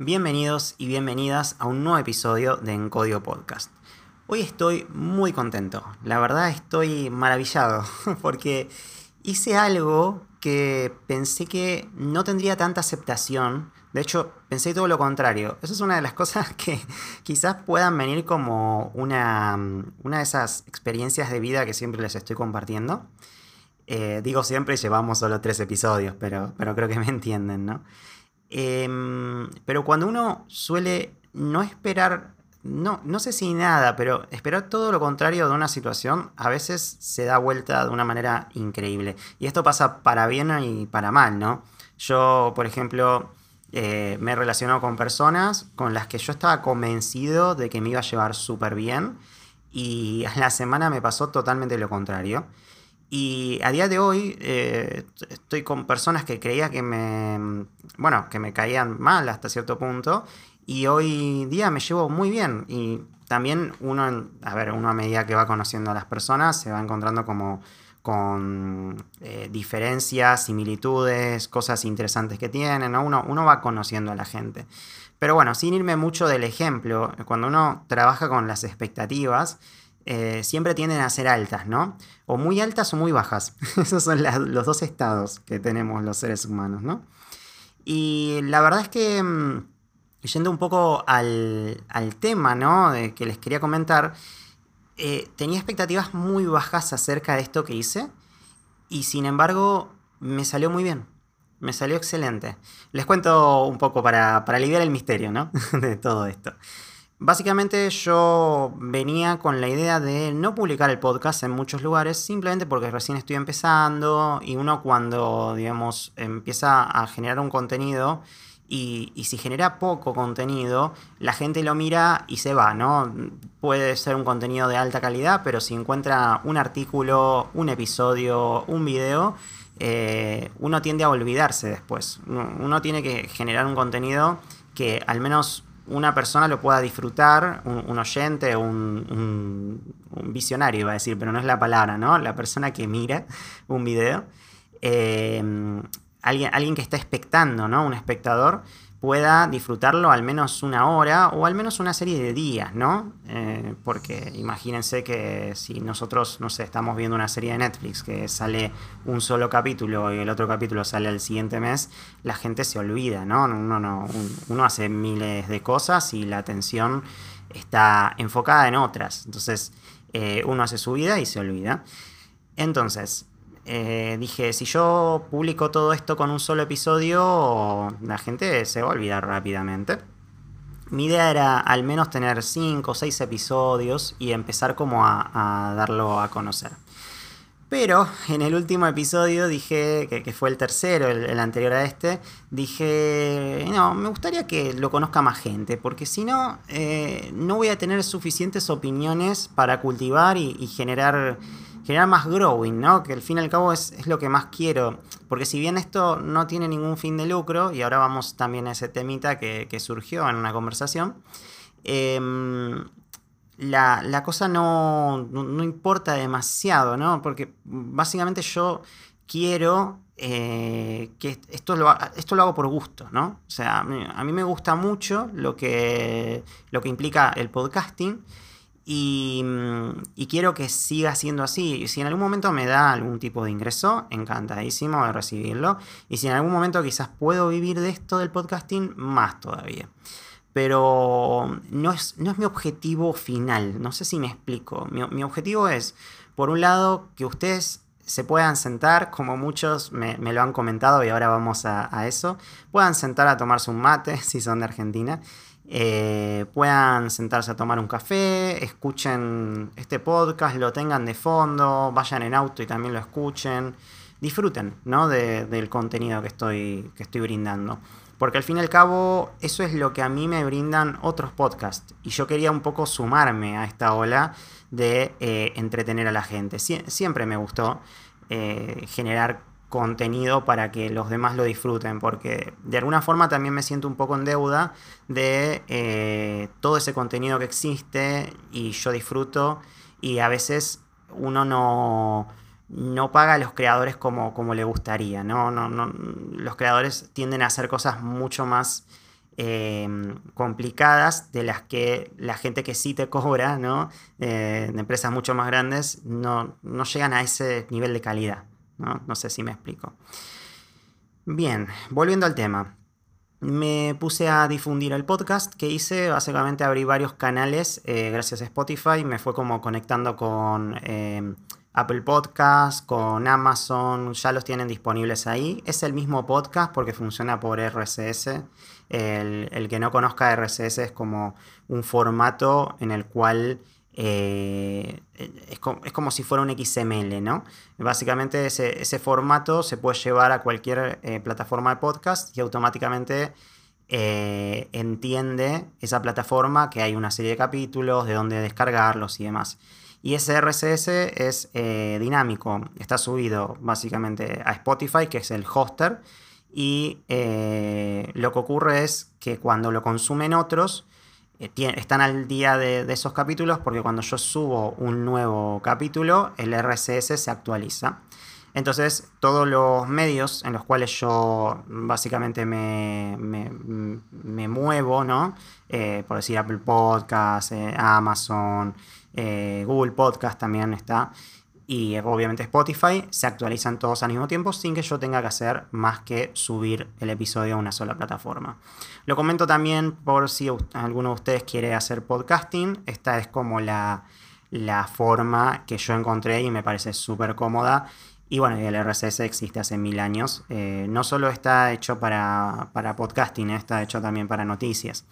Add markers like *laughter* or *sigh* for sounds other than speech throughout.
Bienvenidos y bienvenidas a un nuevo episodio de Encodio Podcast. Hoy estoy muy contento, la verdad estoy maravillado *laughs* porque hice algo que pensé que no tendría tanta aceptación. De hecho, pensé todo lo contrario. Eso es una de las cosas *laughs* que quizás puedan venir como una, una de esas experiencias de vida que siempre les estoy compartiendo. Eh, digo siempre, llevamos solo tres episodios, pero, pero creo que me entienden, ¿no? Em, pero cuando uno suele no esperar, no, no sé si nada, pero esperar todo lo contrario de una situación, a veces se da vuelta de una manera increíble. Y esto pasa para bien y para mal, ¿no? Yo, por ejemplo, eh, me he relacionado con personas con las que yo estaba convencido de que me iba a llevar súper bien y a la semana me pasó totalmente lo contrario. Y a día de hoy eh, estoy con personas que creía que me, bueno, que me caían mal hasta cierto punto y hoy día me llevo muy bien y también uno, a ver, uno a medida que va conociendo a las personas se va encontrando como con eh, diferencias, similitudes, cosas interesantes que tienen, uno, uno va conociendo a la gente. Pero bueno, sin irme mucho del ejemplo, cuando uno trabaja con las expectativas, eh, siempre tienden a ser altas, ¿no? O muy altas o muy bajas. *laughs* Esos son los dos estados que tenemos los seres humanos, ¿no? Y la verdad es que, mm, yendo un poco al, tema, ¿no? De que les quería comentar, eh, tenía expectativas muy bajas acerca de esto que hice y sin embargo me salió muy bien. Me salió excelente. Les cuento un poco para, para aliviar el misterio, ¿no? *laughs* de todo esto. Básicamente yo venía con la idea de no publicar el podcast en muchos lugares simplemente porque recién estoy empezando y uno cuando, digamos, empieza a generar un contenido y, si genera poco contenido, la gente lo mira y se va, ¿no? Puede ser un contenido de alta calidad, pero si encuentra un artículo, un episodio, un video, eh, uno tiende a olvidarse después. Uno tiene que generar un contenido que al menos una persona lo pueda disfrutar, un, oyente, un, un, visionario, iba a decir, pero no es la palabra, ¿no? La persona que mira un video, eh, alguien, alguien que está expectando, ¿no? Un espectador pueda disfrutarlo al menos una hora o al menos una serie de días, ¿no? Eh, porque imagínense que si nosotros, no sé, estamos viendo una serie de Netflix que sale un solo capítulo y el otro capítulo sale el siguiente mes, la gente se olvida, ¿no? Uno, no, uno hace miles de cosas y la atención está enfocada en otras. Entonces, eh, uno hace su vida y se olvida. Entonces, eh, dije, si yo publico todo esto con un solo episodio, la gente se va a olvidar rápidamente. Mi idea era al menos tener 5 o 6 episodios y empezar como a, darlo a conocer. Pero en el último episodio dije, que, fue el tercero, el, anterior a este, dije, no, me gustaría que lo conozca más gente, porque si no, eh, no voy a tener suficientes opiniones para cultivar y generar generar más growing, ¿no? Que al fin y al cabo es, lo que más quiero. Porque si bien esto no tiene ningún fin de lucro, y ahora vamos también a ese temita que, surgió en una conversación, em, la, cosa no, importa demasiado, ¿no? Porque básicamente yo quiero eh, que esto lo, esto lo hago por gusto, ¿no? O sea, a mí, me gusta mucho lo que, lo que implica el podcasting. Y, quiero que siga siendo así. Si en algún momento me da algún tipo de ingreso, encantadísimo de recibirlo. Y si en algún momento quizás puedo vivir de esto del podcasting, más todavía. Pero no es, no es mi objetivo final. No sé si me explico. Mi, objetivo es, por un lado, que ustedes se puedan sentar, como muchos me, lo han comentado y ahora vamos a, a, eso, puedan sentar a tomarse un mate *laughs* si son de Argentina eh, puedan sentarse a tomar un café, escuchen este podcast, lo tengan de fondo, vayan en auto y también lo escuchen, disfruten ¿no? del contenido que estoy, que estoy brindando. Porque al fin y al cabo eso es lo que a mí me brindan otros podcasts. Y yo quería un poco sumarme a esta ola de eh, entretener a la gente. siempre me gustó eh, generar contenido para que los demás lo disfruten, porque de alguna forma también me siento un poco en deuda de eh, todo ese contenido que existe y yo disfruto y a veces uno no, no paga a los creadores como, como le gustaría, ¿no? No, los creadores tienden a hacer cosas mucho más em, complicadas de las que la gente que sí te cobra, ¿no? Eh, de empresas mucho más grandes, no, no, llegan a ese nivel de calidad. ¿No? sé si me explico. Bien, volviendo al tema me puse a difundir el podcast que hice. Básicamente abrí varios canales eh, gracias a Spotify. Me fue como conectando con eh, Apple Podcast, con Amazon. Ya los tienen disponibles ahí. Es el mismo podcast porque funciona por RSS. El, el que no conozca RSS es como un formato en el cual eh, es, como, si fuera un XML, ¿no? Básicamente ese, formato se puede llevar a cualquier eh, plataforma de podcast y automáticamente eh, entiende esa plataforma que hay una serie de capítulos, de dónde descargarlos y demás. Y ese RSS es dinámico, está subido básicamente a Spotify, que es el hoster, y lo que ocurre es que cuando lo consumen otros, están al día de, esos capítulos porque cuando yo subo un nuevo capítulo, el RSS se actualiza. Entonces, todos los medios en los cuales yo básicamente me, muevo, ¿no? Eh, por decir Apple Podcast, eh, Amazon, Google Podcast también está y obviamente Spotify se actualizan todos al mismo tiempo sin que yo tenga que hacer más que subir el episodio a una sola plataforma. Lo comento también por si alguno de ustedes quiere hacer podcasting. Esta es como la, forma que yo encontré y me parece súper cómoda. Y bueno, el RSS existe hace mil años. Eh, no solo está hecho para, para podcasting, está hecho también para noticias.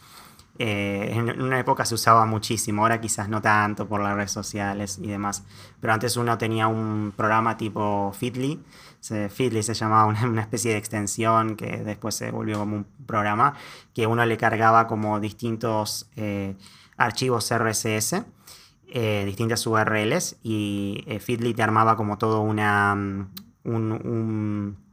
Eh, en una época se usaba muchísimo, ahora quizás no tanto por las redes sociales y demás. Pero antes uno tenía un programa tipo Fitly, Fitly se llamaba una, especie de extensión que después se volvió como un programa, que uno le cargaba como distintos eh, archivos RSS, eh, distintas URLs, y Fitly te armaba como todo una, mm, un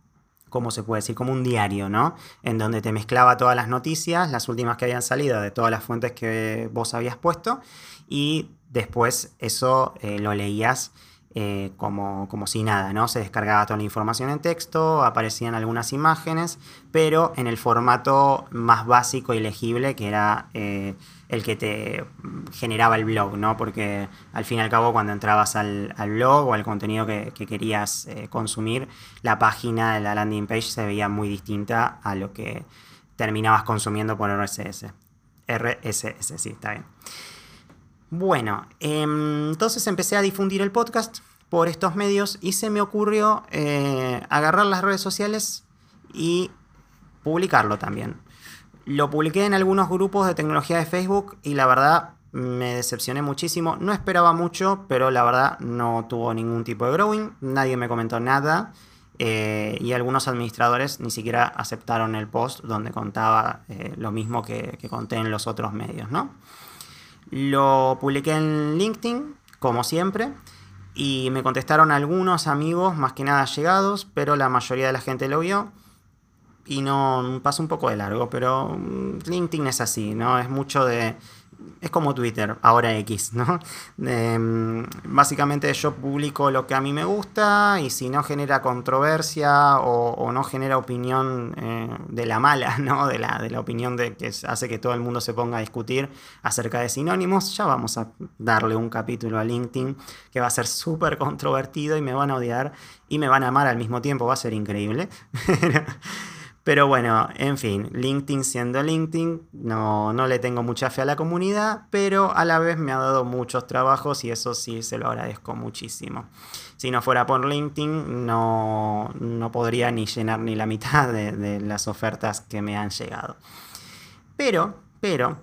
¿cómo se puede decir? Como un diario, ¿no? En donde te mezclaba todas las noticias, las últimas que habían salido de todas las fuentes que vos habías puesto y después eso eh, lo leías eh, como, como si nada, ¿no? Se descargaba toda la información en texto, aparecían algunas imágenes, pero en el formato más básico y legible que era eh, el que te generaba el blog, ¿no? Porque al fin y al cabo cuando entrabas al, blog o al contenido que, querías eh, consumir, la página de la landing page se veía muy distinta a lo que terminabas consumiendo por RSS. RSS, sí, está bien. Bueno, em, entonces empecé a difundir el podcast por estos medios y se me ocurrió eh, agarrar las redes sociales y publicarlo también. Lo publiqué en algunos grupos de tecnología de Facebook y la verdad me decepcioné muchísimo. No esperaba mucho, pero la verdad no tuvo ningún tipo de growing. Nadie me comentó nada. Eh, y algunos administradores ni siquiera aceptaron el post donde contaba eh, lo mismo que, que, conté en los otros medios, ¿no? Lo publiqué en LinkedIn, como siempre, y me contestaron algunos amigos, más que nada llegados, pero la mayoría de la gente lo vio. Y no pasa un poco de largo, pero mm, LinkedIn es así, ¿no? Es mucho de es como Twitter, ahora X, ¿no? *laughs* Em, básicamente yo publico lo que a mí me gusta y si no genera controversia o, no genera opinión eh, de la mala, *laughs* ¿no? De la, de la opinión de que hace que todo el mundo se ponga a discutir acerca de sinónimos, ya vamos a darle un capítulo a LinkedIn que va a ser súper controvertido y me van a odiar y me van a amar al mismo tiempo, va a ser increíble. *laughs* Pero bueno, en fin, LinkedIn siendo LinkedIn, no, no le tengo mucha fe a la comunidad, pero a la vez me ha dado muchos trabajos y eso sí se lo agradezco muchísimo. Si no fuera por LinkedIn, no, no podría ni llenar ni la mitad de, las ofertas que me han llegado. Pero, pero,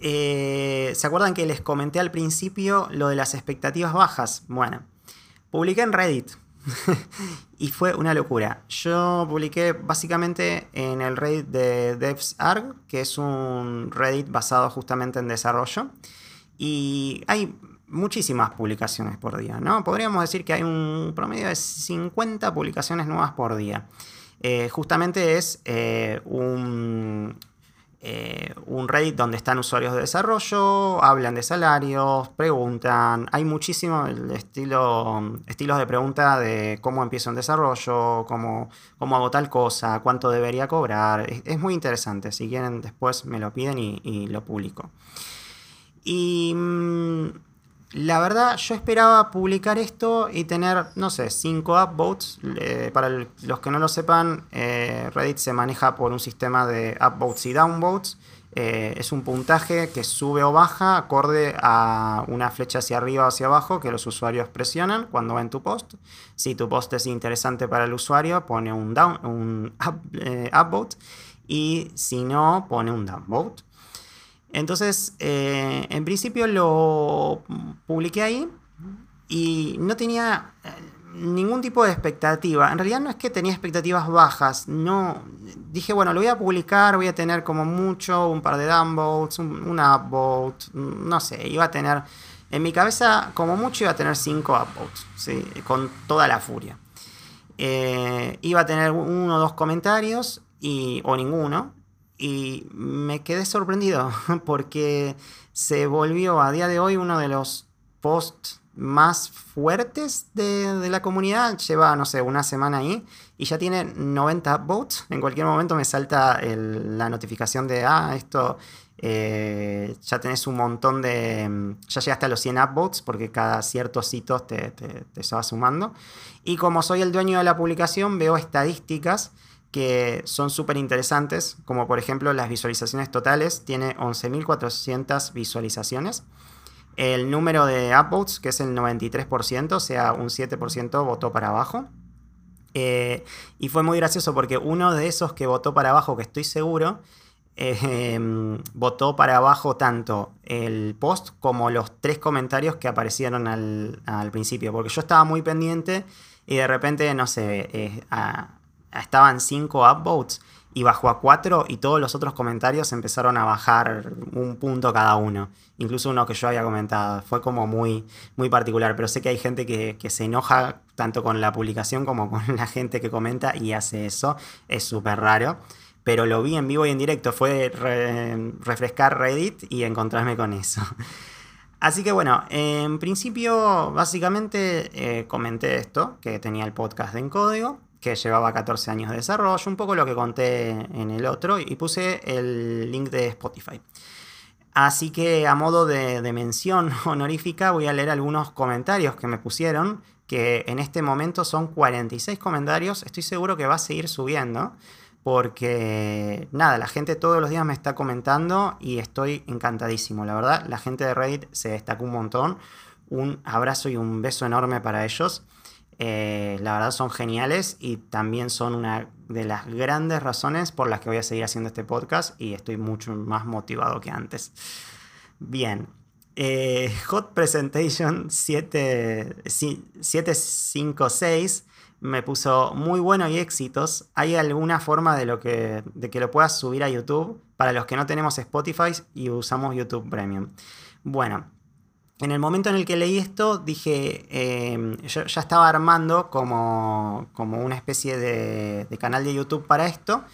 eh, ¿se acuerdan que les comenté al principio lo de las expectativas bajas? Bueno, publiqué en Reddit *laughs* y fue una locura. Yo publiqué básicamente en el Reddit de DevsArg, que es un Reddit basado justamente en desarrollo. Y hay muchísimas publicaciones por día, ¿no? Podríamos decir que hay un promedio de 50 publicaciones nuevas por día. Eh, justamente es eh, un, eh, un Reddit donde están usuarios de desarrollo, hablan de salarios, preguntan. Hay muchísimo estilo, estilos de pregunta de cómo empiezo un desarrollo, cómo, cómo hago tal cosa, cuánto debería cobrar. Es, muy interesante. Si quieren, después me lo piden y, lo publico. Y mm, la verdad, yo esperaba publicar esto y tener, no sé, 5 upvotes. para los que no lo sepan, eh, Reddit se maneja por un sistema de upvotes y downvotes. Eh, es un puntaje que sube o baja acorde a una flecha hacia arriba o hacia abajo que los usuarios presionan cuando ven tu post. Si tu post es interesante para el usuario, pone un, down, un eh, upvote. Y si no, pone un downvote. Entonces, eh, en principio lo publiqué ahí y no tenía eh, ningún tipo de expectativa. En realidad no es que tenía expectativas bajas, no. Dije, bueno, lo voy a publicar, voy a tener como mucho, un par de downvotes, un, un upvote, no sé, iba a tener, en mi cabeza como mucho iba a tener cinco upvotes, ¿sí? con toda la furia. Eh, iba a tener uno o dos comentarios y, o ninguno y me quedé sorprendido *laughs* porque se volvió a día de hoy uno de los posts más fuertes de, la comunidad. Lleva, no sé, una semana ahí y ya tiene 90 votes. En cualquier momento me salta la notificación de, ah, esto, eh, ya tenés un montón de, ya llegaste a los 100 upvotes porque cada ciertos hitos te, te, te va sumando. Y como soy el dueño de la publicación, veo estadísticas que son súper interesantes, como por ejemplo las visualizaciones totales, tiene 11.400 visualizaciones. El número de upvotes, que es el 93%, o sea, un 7% votó para abajo. Eh, y fue muy gracioso porque uno de esos que votó para abajo, que estoy seguro, em, votó para abajo tanto el post como los tres comentarios que aparecieron al, principio. Porque yo estaba muy pendiente y de repente, no sé, eh, estaban 5 upvotes y bajó a 4 y todos los otros comentarios empezaron a bajar un punto cada uno. Incluso uno que yo había comentado. Fue como muy, muy particular. Pero sé que hay gente que, se enoja tanto con la publicación como con *laughs* la gente que comenta y hace eso. Es súper raro. Pero lo vi en vivo y en directo. Fue refrescar Reddit y encontrarme con eso. *laughs* Así que bueno, en principio básicamente eh, comenté esto, que tenía el podcast En Código que llevaba 14 años de desarrollo, un poco lo que conté en el otro, y puse el link de Spotify. Así que a modo de, mención *laughs* honorífica voy a leer algunos comentarios que me pusieron, que en este momento son 46 comentarios, estoy seguro que va a seguir subiendo, porque nada, la gente todos los días me está comentando y estoy encantadísimo, la verdad, la gente de Reddit se destacó un montón, un abrazo y un beso enorme para ellos. Eh, la verdad son geniales y también son una de las grandes razones por las que voy a seguir haciendo este podcast y estoy mucho más motivado que antes. Bien, eh, Hot Presentation 756 me puso muy bueno y éxitos. ¿Hay alguna forma de, lo que, de que lo puedas subir a YouTube para los que no tenemos Spotify y usamos YouTube Premium? Bueno, en el momento en el que leí esto, dije, em, yo ya estaba armando como, una especie de, canal de YouTube para esto.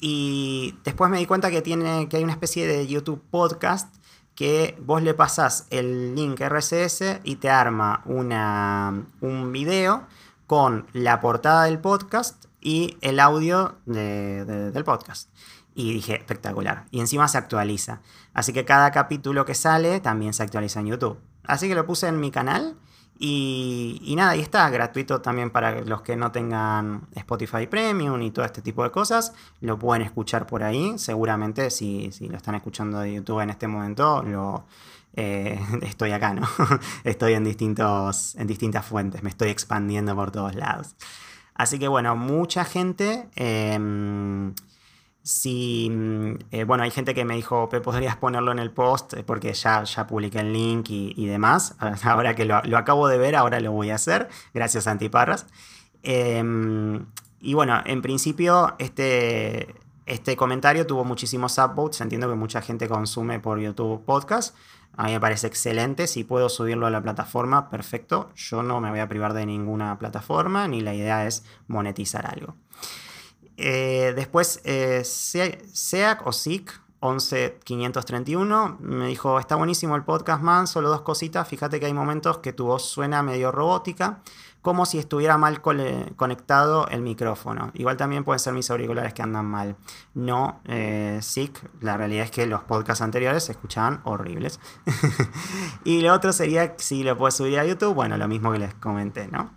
Y después me di cuenta que, tiene, que hay una especie de YouTube podcast que vos le pasás el link RSS y te arma una, un video con la portada del podcast y el audio del podcast. Y dije, espectacular. Y encima se actualiza. Así que cada capítulo que sale también se actualiza en YouTube. Así que lo puse en mi canal. Y, nada, y está gratuito también para los que no tengan Spotify Premium y todo este tipo de cosas. Lo pueden escuchar por ahí. Seguramente si, si lo están escuchando de YouTube en este momento, lo, eh, *laughs* estoy acá, ¿no? *laughs* estoy en, distintos, en distintas fuentes. Me estoy expandiendo por todos lados. Así que bueno, mucha gente... Em, si, mm, eh, bueno, hay gente que me dijo, podrías ponerlo en el post eh, porque ya, ya publiqué el link y, demás. *laughs* Ahora que lo, acabo de ver, ahora lo voy a hacer. Gracias, Antiparras. Em, y bueno, en principio, este, este comentario tuvo muchísimos upvotes. Entiendo que mucha gente consume por YouTube podcast. A mí me parece excelente. Si puedo subirlo a la plataforma, perfecto. Yo no me voy a privar de ninguna plataforma, ni la idea es monetizar algo. Eh, después, eh, SEAC o SIC 11 531. Me dijo, está buenísimo el podcast, man, solo dos cositas. Fíjate que hay momentos que tu voz suena medio robótica, como si estuviera mal conectado el micrófono. Igual también pueden ser mis auriculares que andan mal. No, eh, la realidad es que los podcasts anteriores se escuchaban horribles. *laughs* y lo otro sería si lo puedes subir a YouTube, bueno, lo mismo que les comenté, ¿no?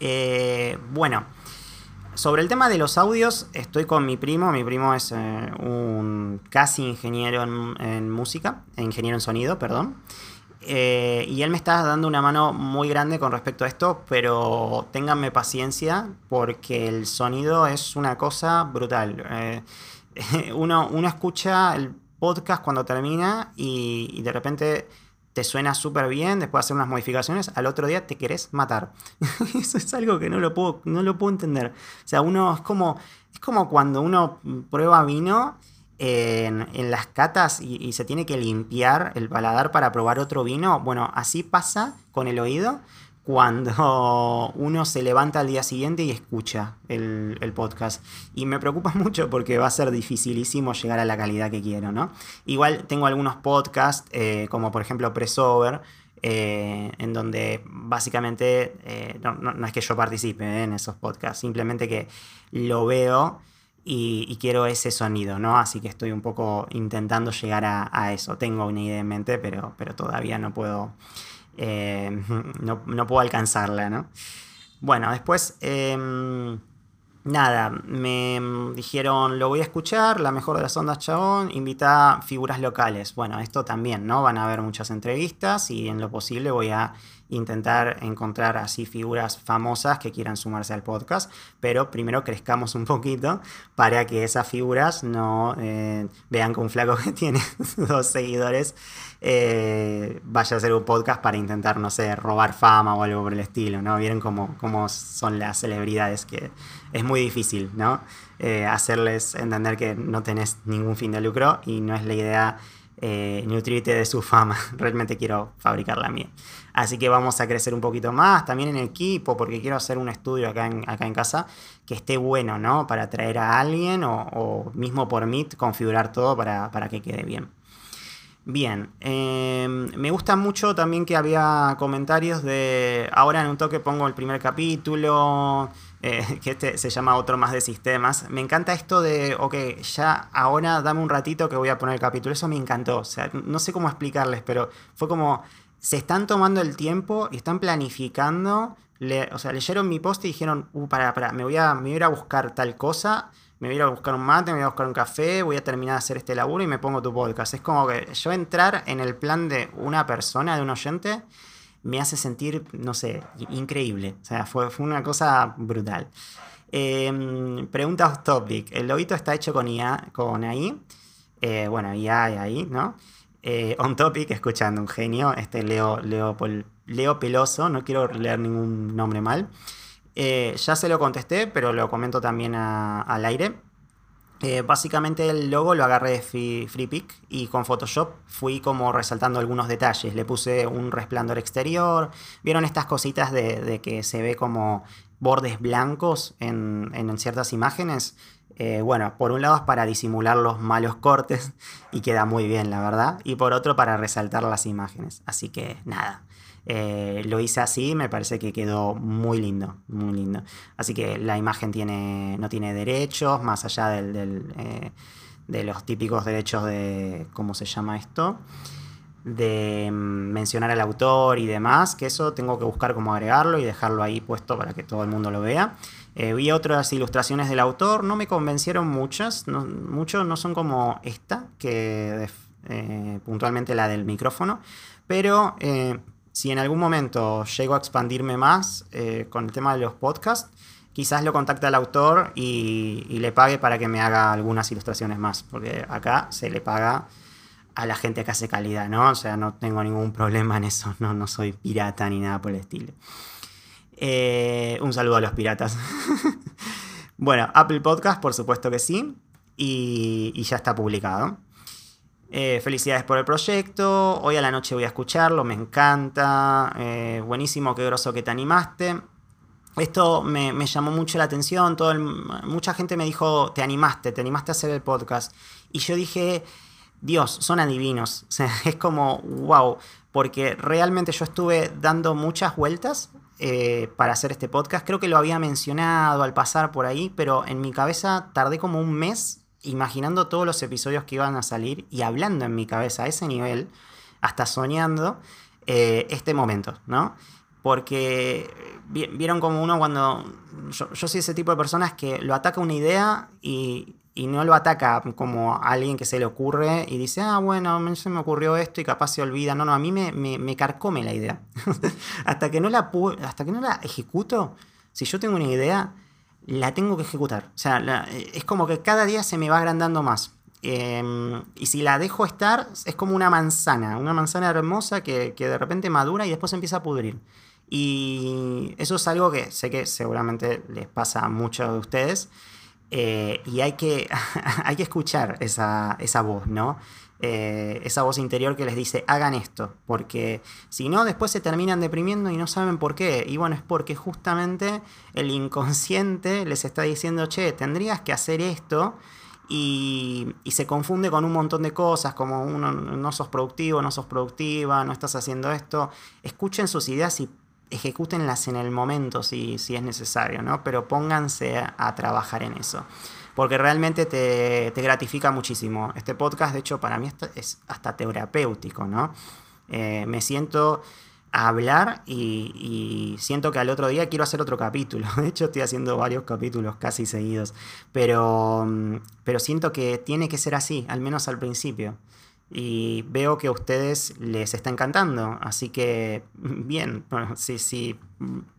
Eh, bueno. Sobre el tema de los audios, estoy con mi primo. Mi primo es eh, un casi ingeniero en, música, ingeniero en sonido, perdón. Eh, y él me está dando una mano muy grande con respecto a esto, pero ténganme paciencia porque el sonido es una cosa brutal. Eh, *laughs* uno, uno, escucha el podcast cuando termina y de repente te suena súper bien, después de hacer unas modificaciones, al otro día te querés matar. *laughs* Eso es algo que no lo puedo, no lo puedo entender. O sea, uno es como, es como cuando uno prueba vino en, las catas y, se tiene que limpiar el paladar para probar otro vino. Bueno, así pasa con el oído cuando uno se levanta al día siguiente y escucha el, podcast. Y me preocupa *laughs* mucho porque va a ser dificilísimo llegar a la calidad que quiero, ¿no? Igual tengo algunos podcasts, eh, como por ejemplo Pressover, eh, en donde básicamente eh, no, es que yo participe en esos podcasts, simplemente que lo veo y, quiero ese sonido, ¿no? Así que estoy un poco intentando llegar a, a eso. Tengo una idea en mente, pero, pero todavía no puedo eh, *laughs* no, puedo alcanzarla, ¿no? Bueno, después, em, nada, me dijeron, lo voy a escuchar, la mejor de las ondas, chabón, invita figuras locales. Bueno, esto también, ¿no? Van a haber muchas entrevistas y en lo posible voy a intentar encontrar así figuras famosas que quieran sumarse al podcast, pero primero crezcamos un poquito para que esas figuras no eh, vean que un flaco *laughs* que tiene dos seguidores eh, vaya a hacer un podcast para intentar, no sé, robar fama o algo por el estilo, ¿no? Vieron cómo, cómo son las celebridades, que es muy difícil, ¿no? Eh, hacerles entender que no tenés ningún fin de lucro y no es la idea eh, nutrirte de su fama. *laughs* Realmente quiero fabricar la mía. Así que vamos a crecer un poquito más, también en equipo, porque quiero hacer un estudio acá en, acá en casa que esté bueno, ¿no? Para traer a alguien o, mismo por Meet configurar todo para, para que quede bien. Bien, em, me gusta mucho también que había comentarios de, ahora en un toque pongo el primer capítulo, eh, *laughs* que este se llama otro más de sistemas. Me encanta esto de, ok, ya ahora dame un ratito que voy a poner el capítulo, eso me encantó, o sea, no sé cómo explicarles, pero fue como, se están tomando el tiempo y están planificando, o sea, leyeron mi post y dijeron, uh, para, para, me voy, a, me voy a ir a buscar tal cosa me voy a buscar un mate, me voy a buscar un café, voy a terminar de hacer este laburo y me pongo tu podcast. Es como que yo entrar en el plan de una persona, de un oyente, me hace sentir, no sé, increíble. O sea, fue, fue una cosa brutal. Eh, pregunta off topic. El lobito está hecho con IA, con AI. Eh, bueno, IA y ahí, ¿no? Eh, on topic, escuchando un genio, este Leo, Leo, Leo Peloso, no quiero leer ningún nombre mal. Eh, ya se lo contesté, pero lo comento también al aire. Eh, básicamente el logo lo agarré de FreePic y con Photoshop fui como resaltando algunos detalles. Le puse un resplandor exterior. ¿Vieron estas cositas de, que se ve como bordes blancos en, ciertas imágenes? Eh, bueno, por un lado es para disimular los malos cortes *laughs* y queda muy bien, la verdad. Y por otro para resaltar las imágenes. Así que nada. Eh, lo hice así, me parece que quedó muy lindo, muy lindo. Así que la imagen tiene, no tiene derechos, más allá eh, de los típicos derechos de, ¿cómo se llama esto? De mm, mencionar al autor y demás, que eso tengo que buscar cómo agregarlo y dejarlo ahí puesto para que todo el mundo lo vea. Eh, vi otras ilustraciones del autor, no me convencieron muchas, no, no son como esta, que puntualmente la del micrófono, pero si en algún momento llego a expandirme más eh, con el tema de los podcasts, quizás lo contacte al autor y, le pague para que me haga algunas ilustraciones más, porque acá se le paga a la gente que hace calidad, ¿no? O sea, no tengo ningún problema en eso, no, no soy pirata ni nada por el estilo. Eh, un saludo a los piratas. *laughs* bueno, Apple Podcast, por supuesto que sí, y ya está publicado. Eh, felicidades por el proyecto. Hoy a la noche voy a escucharlo, me encanta. Eh, buenísimo, qué groso que te animaste. Esto me, llamó mucho la atención. Todo mucha gente me dijo, te animaste, te animaste a hacer el podcast. Y yo dije, Dios, son adivinos. *laughs* Es como, wow, porque realmente yo estuve dando muchas vueltas eh, para hacer este podcast. Creo que lo había mencionado al pasar por ahí, pero en mi cabeza tardé como un mes imaginando todos los episodios que iban a salir y hablando en mi cabeza a ese nivel, hasta soñando eh, este momento, ¿no? Porque vieron como uno cuando... Yo, yo soy ese tipo de personas que lo ataca una idea y y no lo ataca como a alguien que se le ocurre y dice, ah, bueno, se me ocurrió esto y capaz se olvida. No, no, a mí me, me, carcome la idea. *laughs* hasta, que no la hasta que no la ejecuto, si yo tengo una idea, la tengo que ejecutar. O sea, es como que cada día se me va agrandando más. Em, y si la dejo estar, es como una manzana, una manzana hermosa que, que de repente madura y después empieza a pudrir. Y eso es algo que sé que seguramente les pasa a muchos de ustedes. Eh, y hay que, *laughs* hay que escuchar esa, voz, ¿no? Eh, esa voz interior que les dice, hagan esto, porque si no, después se terminan deprimiendo y no saben por qué. Y bueno, es porque justamente el inconsciente les está diciendo, che, tendrías que hacer esto. Y, se confunde con un montón de cosas, como uno, no sos productivo, no sos productiva, no estás haciendo esto. Escuchen sus ideas y ejecútenlas en el momento si, si es necesario, ¿no? Pero pónganse a, trabajar en eso. Porque realmente te, gratifica muchísimo. Este podcast, de hecho, para mí es hasta terapéutico, ¿no? Eh, me siento a hablar y, y, siento que al otro día quiero hacer otro capítulo. *laughs* De hecho, estoy haciendo varios capítulos casi seguidos. Pero, pero siento que tiene que ser así, al menos al principio y veo que a ustedes les está encantando. Así que, *laughs* bien, si, si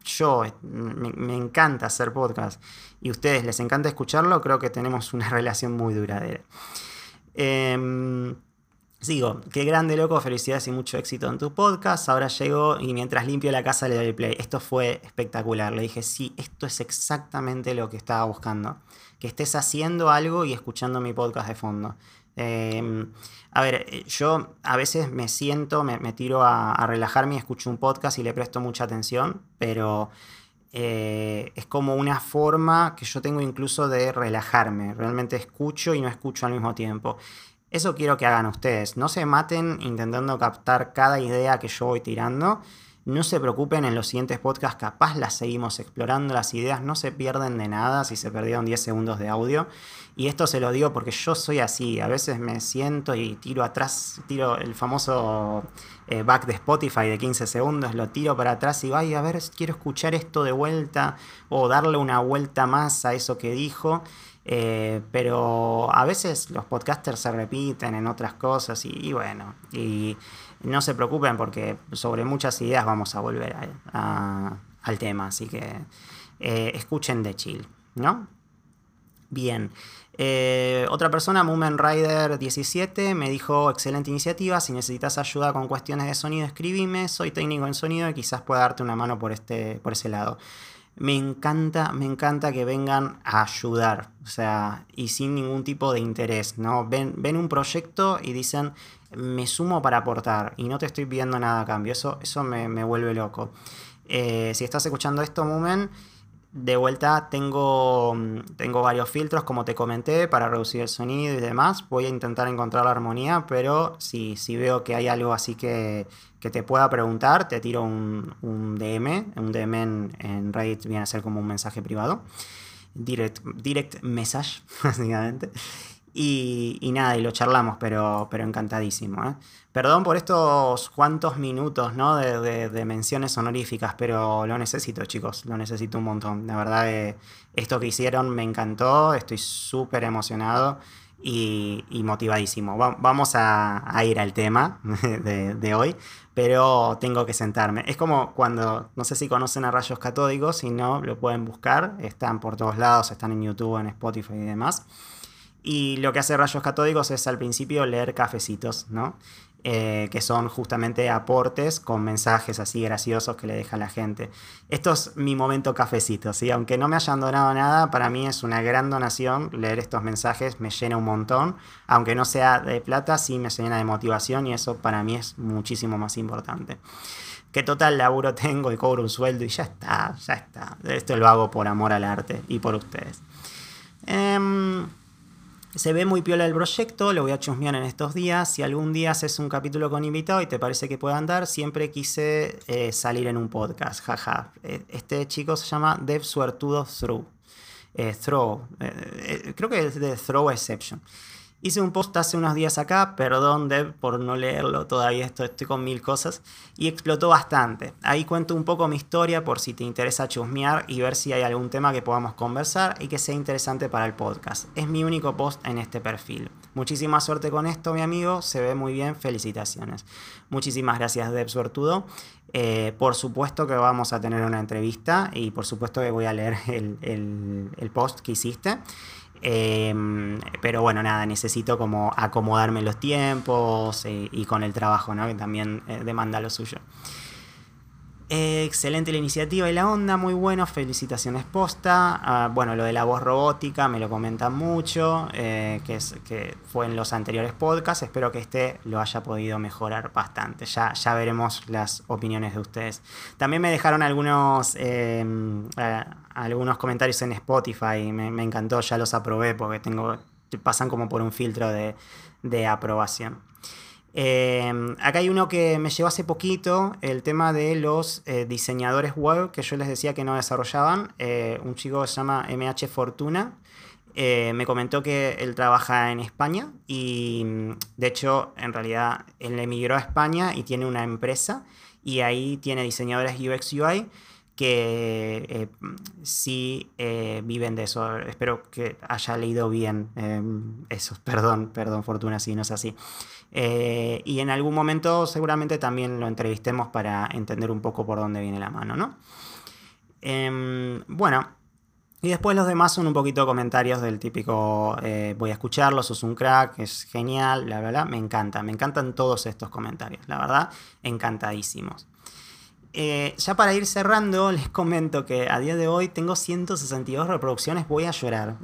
yo me, encanta hacer podcast y a ustedes les encanta escucharlo, creo que tenemos una *laughs* relación muy duradera. Em, sigo, qué grande loco, felicidades y mucho éxito en tu podcast. Ahora llego y mientras limpio la casa le doy play. Esto fue espectacular. Le dije, sí, esto es exactamente lo que estaba buscando. Que estés haciendo algo y escuchando mi podcast de fondo. Em, a ver, eh, yo a veces me siento, me, tiro a, relajarme y escucho un podcast y le presto mucha atención, pero eh, es como una forma que yo tengo incluso de relajarme. Realmente escucho y no escucho al mismo tiempo. Eso quiero que hagan ustedes. No se maten intentando captar cada idea que yo voy tirando. No se preocupen, en los siguientes podcasts capaz las seguimos explorando, las ideas no se pierden de nada si se perdieron 10 segundos de audio. Y esto se lo digo porque yo soy así, a veces me siento y tiro atrás, tiro el famoso eh, back de Spotify de 15 segundos, lo tiro para atrás y vaya a ver, quiero escuchar esto de vuelta o darle una vuelta más a eso que dijo. Eh, pero a veces los podcasters se repiten en otras cosas y, bueno, y no se preocupen porque sobre muchas ideas vamos a volver al tema, así que eh, escuchen de chill, ¿no? Bien. Eh, otra persona, Moomen Rider 17, me dijo, excelente iniciativa, si necesitas ayuda con cuestiones de sonido, escribime, soy técnico en sonido y quizás pueda darte una mano por, este, por ese lado. Me encanta, me encanta que vengan a ayudar, o sea, y sin ningún tipo de interés, ¿no? Ven, ven un proyecto y dicen, me sumo para aportar y no te estoy pidiendo nada a cambio. Eso, eso me, vuelve loco. Eh, si estás escuchando esto, Mumen, de vuelta tengo, tengo varios filtros, como te comenté, para reducir el sonido y demás. Voy a intentar encontrar la armonía, pero si, si veo que hay algo así que, que te pueda preguntar, te tiro un, un DM. Un DM en, en Reddit viene a ser como un mensaje privado. Direct, direct message, *laughs* básicamente. Y, nada, y lo charlamos, pero, pero encantadísimo. ¿eh? Perdón por estos cuantos minutos ¿no? de, menciones honoríficas, pero lo necesito, chicos, lo necesito un montón. La verdad, eh, esto que hicieron me encantó, estoy súper emocionado y, motivadísimo. vamos a, ir al tema *laughs* de, de, hoy, pero tengo que sentarme. Es como cuando, no sé si conocen a Rayos Catódicos, si no, lo pueden buscar, están por todos lados, están en YouTube, en Spotify y demás. Y lo que hace Rayos Catódicos es al principio leer cafecitos, ¿no? Eh, que son justamente aportes con mensajes así graciosos que le deja la gente. Esto es mi momento cafecito, ¿sí? Aunque no me hayan donado nada, para mí es una gran donación leer estos mensajes, me llena un montón. Aunque no sea de plata, sí me llena de motivación y eso para mí es muchísimo más importante. ¿Qué total laburo tengo y cobro un sueldo y ya está, ya está. Esto lo hago por amor al arte y por ustedes. Eh, se ve muy piola el proyecto, lo voy a chusmear en estos días. Si algún día haces un capítulo con invitado y te parece que puede andar, siempre quise eh, salir en un podcast, jaja. Eh, este chico se llama Dev Suertudo Through. Eh, throw, creo que es de Throw Exception. Hice un post hace unos días acá, perdón Deb por no leerlo, todavía estoy, con mil cosas, y explotó bastante. Ahí cuento un poco mi historia por si te interesa chusmear y ver si hay algún tema que podamos conversar y que sea interesante para el podcast. Es mi único post en este perfil. Muchísima suerte con esto, mi amigo, se ve muy bien, felicitaciones. Muchísimas gracias Deb Suertudo. Eh, por supuesto que vamos a tener una entrevista y por supuesto que voy a leer el, el post que hiciste. Em, pero bueno, nada, necesito como acomodarme los tiempos eh, y con el trabajo, ¿no? Que también eh, demanda lo suyo excelente la iniciativa y la onda, muy bueno, felicitaciones posta. Ah, bueno, lo de la voz robótica me lo comentan mucho, eh, que, es, que fue en los anteriores podcasts. Espero que este lo haya podido mejorar bastante. Ya, ya veremos las opiniones de ustedes. También me dejaron algunos, em, algunos comentarios en Spotify. Me, me, encantó, ya los aprobé porque tengo, pasan como por un filtro de, de aprobación. Em, acá hay uno que me llevó hace poquito, el tema de los eh, diseñadores web que yo les decía que no desarrollaban. Eh, un chico se llama MH Fortuna. Eh, me comentó que él trabaja en España y de hecho en realidad él emigró a España y tiene una empresa y ahí tiene diseñadores UX UI que sí viven de eso. Espero que haya leído bien em, eso. *laughs* Perdón, perdón, Fortuna, si no es así. Eh, y en algún momento seguramente también lo entrevistemos para entender un poco por dónde viene la mano, ¿no? Em, bueno, y después los demás son un poquito comentarios del típico eh, voy a escucharlo, sos un crack, es genial, bla, bla. Me encanta, me encantan todos estos comentarios, la verdad, encantadísimos. Eh, ya para ir cerrando, *laughs* les comento que a día de hoy tengo 162 reproducciones, voy a llorar.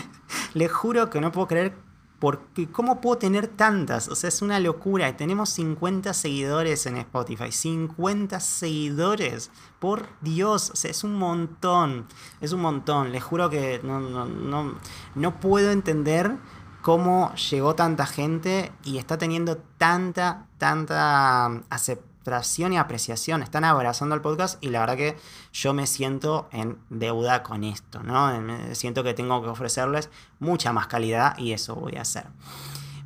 *laughs* les juro que no puedo creer porque ¿cómo puedo tener tantas? O sea, es una locura. Tenemos 50 seguidores en Spotify. 50 seguidores. Por Dios, o sea, es un montón. Es un montón. Les juro que no, no, no, no puedo entender cómo llegó tanta gente y está teniendo tanta, tanta aceptación y apreciación, están abrazando el podcast y la verdad que yo me siento en deuda con esto, ¿no? siento que tengo que ofrecerles mucha más calidad y eso voy a hacer.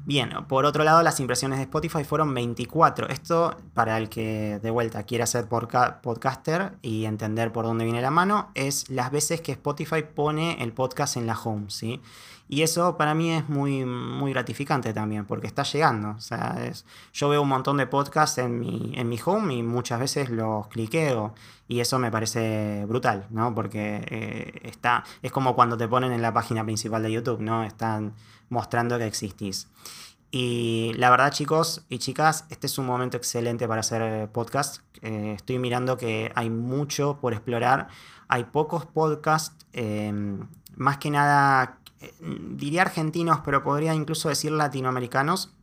Bien, por otro lado, las impresiones de Spotify fueron 24. Esto, para el que de vuelta quiera ser podcaster y entender por dónde viene la mano, es las veces que Spotify pone el podcast en la home, ¿sí? Y eso para mí es muy, muy gratificante también, porque está llegando. O sea, es, yo veo un montón de podcasts en mi, en mi home y muchas veces los cliqueo. Y eso me parece brutal, ¿no? Porque eh, está, es como cuando te ponen en la página principal de YouTube, ¿no? Están mostrando que existís. Y la verdad, chicos y chicas, este es un momento excelente para hacer podcast. Eh, estoy mirando que hay mucho por explorar. Hay pocos podcasts, eh, más que nada eh, diría argentinos, pero podría incluso decir latinoamericanos,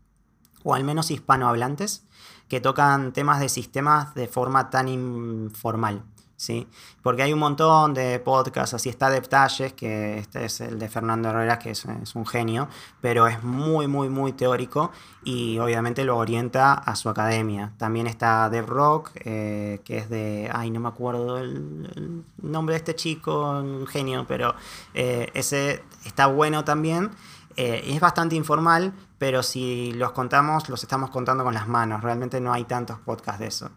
o al menos hispanohablantes, que tocan temas de sistemas de forma tan informal. ¿Sí? Porque hay un montón de podcasts, así está Detalles, que este es el de Fernando Herrera, que es, un genio, pero es muy, muy, muy teórico y obviamente lo orienta a su academia. También está Dev Rock, eh, que es de, ay, no me acuerdo el, nombre de este chico, un genio, pero eh, ese está bueno también. Eh, es bastante informal, pero si los contamos, los estamos contando con las manos. Realmente no hay tantos podcasts de eso.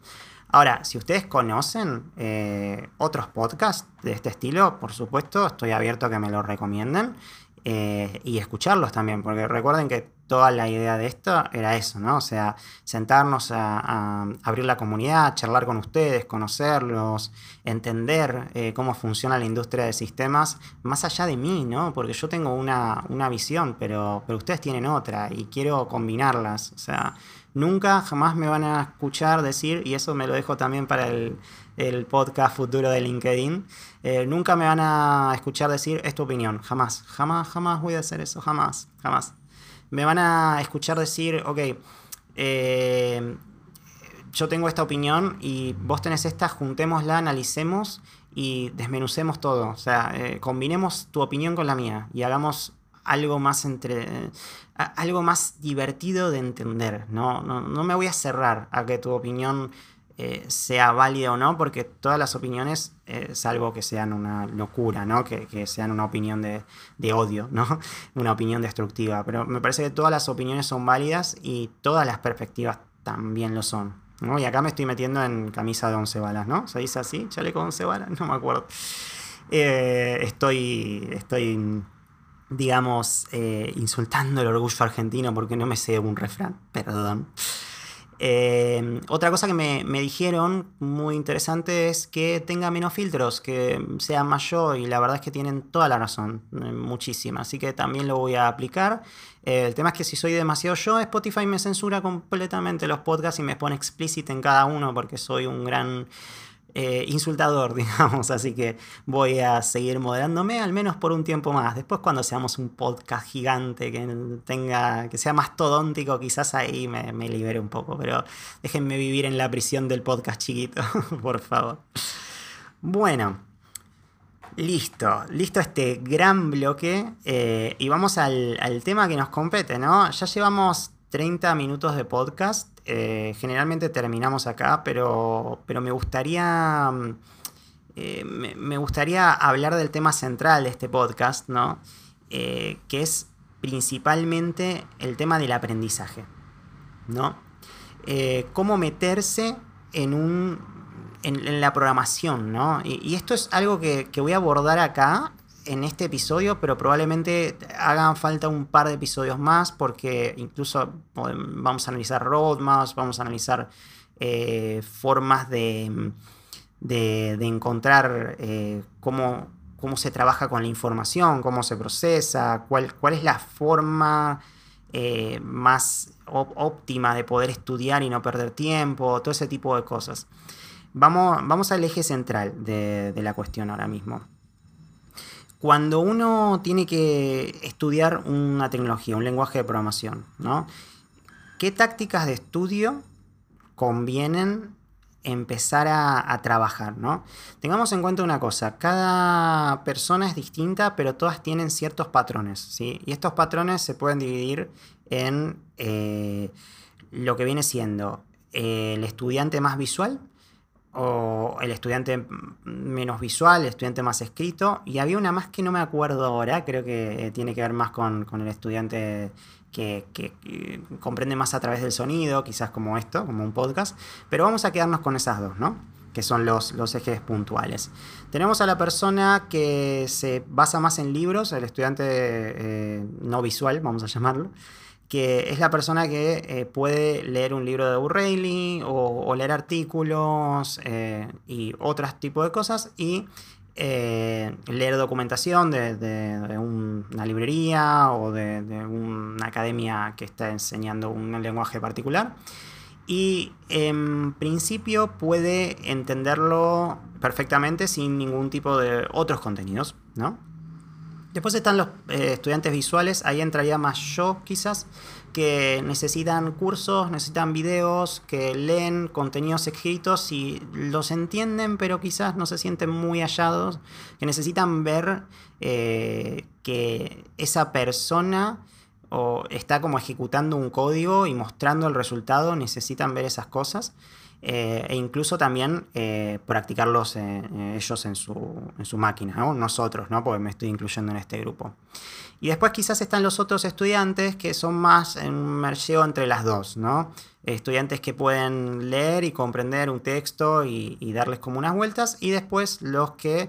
Ahora, si ustedes conocen eh, otros podcasts de este estilo, por supuesto, estoy abierto a que me lo recomienden eh, y escucharlos también, porque recuerden que toda la idea de esto era eso, ¿no? O sea, sentarnos a, abrir la comunidad, charlar con ustedes, conocerlos, entender eh, cómo funciona la industria de sistemas, más allá de mí, ¿no? Porque yo tengo una, una visión, pero, pero ustedes tienen otra y quiero combinarlas, o sea Nunca, jamás me van a escuchar decir, y eso me lo dejo también para el, podcast futuro de LinkedIn, eh, nunca me van a escuchar decir, es tu opinión, jamás, jamás, jamás voy a hacer eso, jamás, jamás. Me van a escuchar decir, ok, eh, yo tengo esta opinión y vos tenés esta, juntémosla, analicemos y desmenucemos todo. O sea, eh, combinemos tu opinión con la mía y hagamos algo más entre algo más divertido de entender. No, no, me voy a cerrar a que tu opinión eh, sea válida o no, porque todas las opiniones, eh, salvo que sean una locura, ¿no? que, sean una opinión de, odio, ¿no? *laughs* una opinión destructiva. Pero me parece que todas las opiniones son válidas y todas las perspectivas también lo son. Y acá me estoy metiendo en camisa de 11 balas, ¿no? ¿Se dice así? ¿Chaleco de 11 balas? No me acuerdo. Eh, estoy, estoy, digamos, eh, insultando el orgullo argentino porque no me sé un refrán, perdón. Eh, otra cosa que me, dijeron muy interesante es que tenga menos filtros, que sea yo y la verdad es que tienen toda la razón, muchísima, así que también lo voy a aplicar. el tema es que si soy demasiado yo, Spotify me censura completamente los podcasts y me pone explícito en cada uno porque soy un gran eh, insultador, *laughs* digamos, así que voy a seguir moderándome al menos por un tiempo más. Después cuando seamos un podcast gigante que tenga, que sea más todóntico, quizás ahí me, me libere un poco, pero déjenme vivir en la prisión del podcast chiquito, *laughs* por favor. Bueno, Listo, listo este gran bloque eh, y vamos al, al, tema que nos compete, ¿no? Ya llevamos 30 minutos de podcast eh, generalmente terminamos acá, pero, pero me gustaría. Mm, eh, me, gustaría hablar del tema central de este podcast, ¿no? Eh, que es principalmente el tema del aprendizaje, ¿no? cómo meterse en un. En, la programación, ¿no? Y, esto es algo que, que voy a abordar acá en este episodio, pero probablemente hagan falta un par de episodios más porque incluso vamos a analizar roadmaps, vamos a analizar eh, formas de, de, encontrar eh, cómo, cómo, se trabaja con la información, cómo se procesa, cuál, cuál es la forma eh, más óptima de poder estudiar y no perder tiempo, todo ese tipo de cosas. Vamos, vamos al eje central de la cuestión ahora mismo. Cuando uno tiene que estudiar una tecnología, un lenguaje de programación, ¿no? ¿Qué tácticas de estudio convienen empezar a, trabajar, ¿no? Tengamos en cuenta una cosa, cada persona es distinta, pero todas tienen ciertos patrones, ¿sí? Y estos patrones se pueden dividir en eh, lo que viene siendo el estudiante más visual, o el estudiante menos visual, el estudiante más escrito, y había una más que no me acuerdo ahora, creo que eh, tiene que ver más con, el estudiante que, comprende más a través del sonido, quizás como esto, como un podcast, pero vamos a quedarnos con esas dos, ¿no? que son los, los ejes puntuales. Tenemos a la persona que se basa más en libros, el estudiante eh, no visual, vamos a llamarlo, que es la persona que eh, puede leer un libro de O'Reilly o, leer artículos eh, y otros tipos de cosas y eh, leer documentación de, una librería o de, una academia que está enseñando un lenguaje particular. Y en principio puede entenderlo perfectamente sin ningún tipo de otros contenidos, ¿no? Después están los eh, estudiantes visuales, ahí entraría más yo quizás, que necesitan cursos, necesitan videos, que leen contenidos escritos y los entienden, pero quizás no se sienten muy hallados, que necesitan ver eh, que esa persona o está como ejecutando un código y mostrando el resultado, necesitan ver esas cosas. Eh, e incluso también eh, practicarlos eh, ellos en su, en su máquina, ¿no? nosotros, ¿no? porque me estoy incluyendo en este grupo. Y después quizás están los otros estudiantes que son más en un mergeo entre las dos, ¿no? Estudiantes que pueden leer y comprender un texto y, darles como unas vueltas, y después los que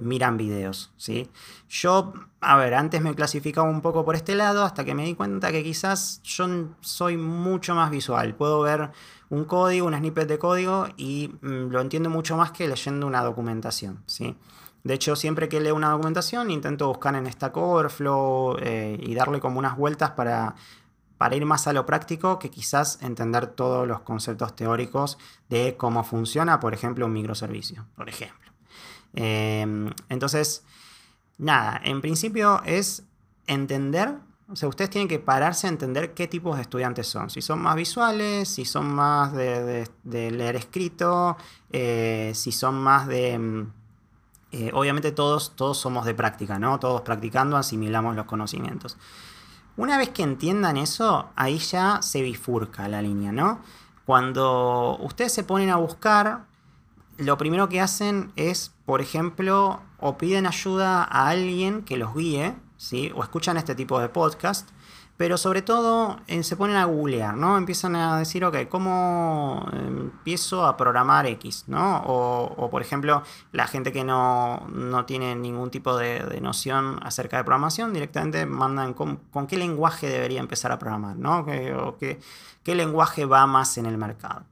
miran videos, ¿sí? Yo, a ver, antes me clasificaba un poco por este lado hasta que me di cuenta que quizás yo soy mucho más visual. Puedo ver un código, un snippet de código y mm, lo entiendo mucho más que leyendo una documentación, ¿sí? De hecho, siempre que leo una documentación intento buscar en Stack Overflow eh, y darle como unas vueltas para, para ir más a lo práctico que quizás entender todos los conceptos teóricos de cómo funciona, por ejemplo, un microservicio, por ejemplo. Em, entonces, nada, en principio es entender, o sea, ustedes tienen que pararse a entender qué tipos de estudiantes son. Si son más visuales, si son más de, leer escrito, eh, si son más de... Em, Eh, obviamente todos, todos somos de práctica, ¿no? Todos practicando asimilamos los conocimientos. Una vez que entiendan eso, ahí ya se bifurca la línea, ¿no? Cuando ustedes se ponen a buscar, lo primero que hacen es, por ejemplo, o piden ayuda a alguien que los guíe, ¿sí? O escuchan este tipo de podcast, pero sobre todo eh, se ponen a googlear, ¿no? Empiezan a decir, ok, ¿cómo empiezo a programar X, ¿no? O, por ejemplo, la gente que no, tiene ningún tipo de, noción acerca de programación, directamente mandan con, qué lenguaje debería empezar a programar, ¿no? o qué, qué lenguaje va más en el mercado.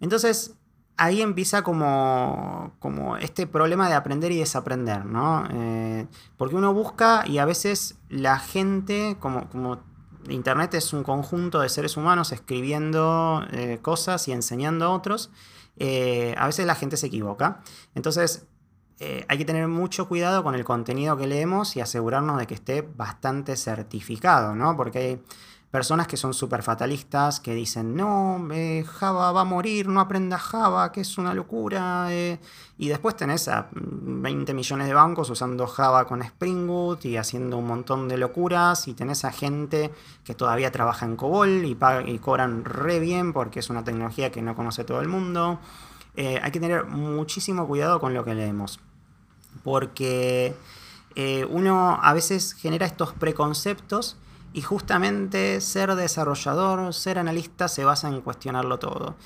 Entonces, ahí empieza como, este problema de aprender y desaprender, ¿no? Eh, porque uno busca y a veces la gente, como, como Internet es un conjunto de seres humanos escribiendo eh, cosas y enseñando a otros, eh, a veces la gente se equivoca. Entonces, hay que tener mucho cuidado con el contenido que leemos y asegurarnos de que esté bastante certificado, ¿no? Porque hay personas que son súper fatalistas, que dicen, no, eh, Java va a morir, no aprenda Java, que es una locura. Eh". Y después tenés a 20 millones de bancos usando Java con Spring Boot y haciendo un montón de locuras. Y tenés a gente que todavía trabaja en COBOL y, y cobran re bien porque es una tecnología que no conoce todo el mundo. Eh, hay que tener muchísimo cuidado con lo que leemos. Porque uno a veces genera estos preconceptos y justamente ser desarrollador, ser analista, se basa en cuestionarlo todo.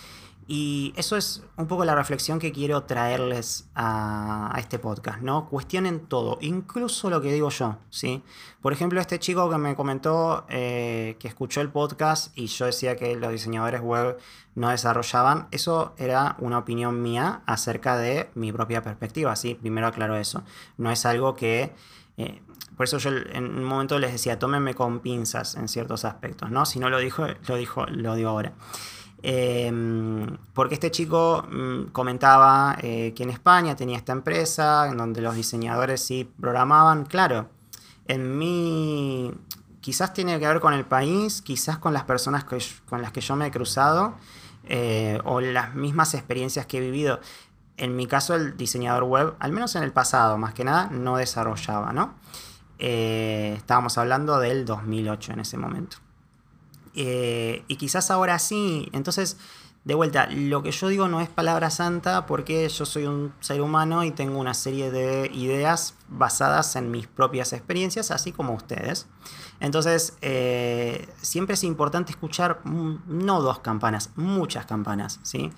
Y eso es un poco la reflexión que quiero traerles a, este podcast, ¿no? Cuestionen todo, incluso lo que digo yo, ¿sí? Por ejemplo, este chico que me comentó eh, que escuchó el podcast y yo decía que los diseñadores web no desarrollaban, eso era una opinión mía acerca de mi propia perspectiva, ¿sí? Primero aclaro eso. No es algo que... Eh, por eso yo en un momento les decía, tómenme con pinzas en ciertos aspectos, ¿no? Si no lo dijo, lo dijo, lo digo ahora. Em, porque este chico mm, comentaba eh, que en España tenía esta empresa en donde los diseñadores sí programaban. Claro, en mí quizás tiene que ver con el país, quizás con las personas con las que yo me he cruzado eh, o las mismas experiencias que he vivido. En mi caso, el diseñador web, al menos en el pasado, más que nada, no desarrollaba, ¿no? Eh, estábamos hablando del 2008 en ese momento. Eh, y quizás ahora sí, entonces, de vuelta, lo que yo digo no es palabra santa porque yo soy un ser humano y tengo una serie de ideas basadas en mis propias experiencias, así como ustedes. Entonces, eh, siempre es importante escuchar mm, no dos campanas, muchas campanas, ¿sí?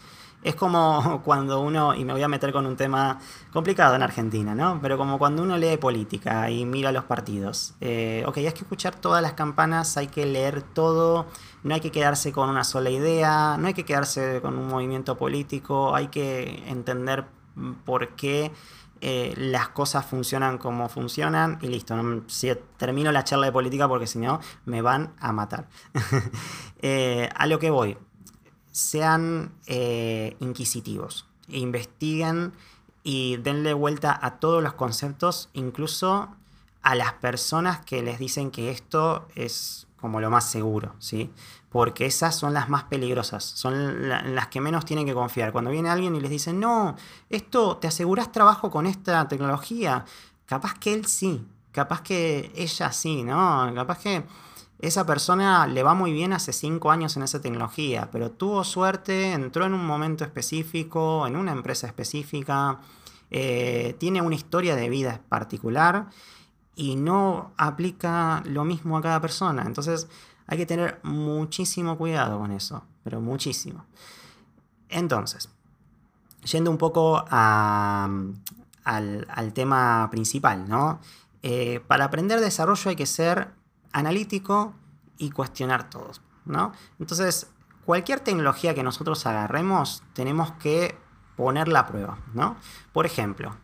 Es como *laughs* cuando uno, y me voy a meter con un tema complicado en Argentina, ¿no? Pero como cuando uno lee política y mira los partidos. Eh, ok, hay que escuchar todas las campanas, hay que leer todo, no hay que quedarse con una sola idea, no hay que quedarse con un movimiento político, hay que entender por qué eh, las cosas funcionan como funcionan y listo. termino la charla de política porque si no me van a matar. *laughs* Eh, a lo que voy sean eh, inquisitivos, investiguen y denle vuelta a todos los conceptos, incluso a las personas que les dicen que esto es como lo más seguro, ¿sí? Porque esas son las más peligrosas, son las que menos tienen que confiar. Cuando viene alguien y les dice, no, esto, ¿te aseguras trabajo con esta tecnología? Capaz que él sí, capaz que ella sí, ¿no? Capaz que esa persona le va muy bien hace cinco años en esa tecnología, pero tuvo suerte, entró en un momento específico, en una empresa específica, eh, tiene una historia de vida particular y no aplica lo mismo a cada persona. Entonces hay que tener muchísimo cuidado con eso, pero muchísimo. Entonces, yendo un poco al, tema principal, ¿no? Eh, para aprender desarrollo hay que ser analítico y cuestionar todo, ¿no? Entonces, cualquier tecnología que nosotros agarremos, tenemos que ponerla a prueba, ¿no? Por ejemplo,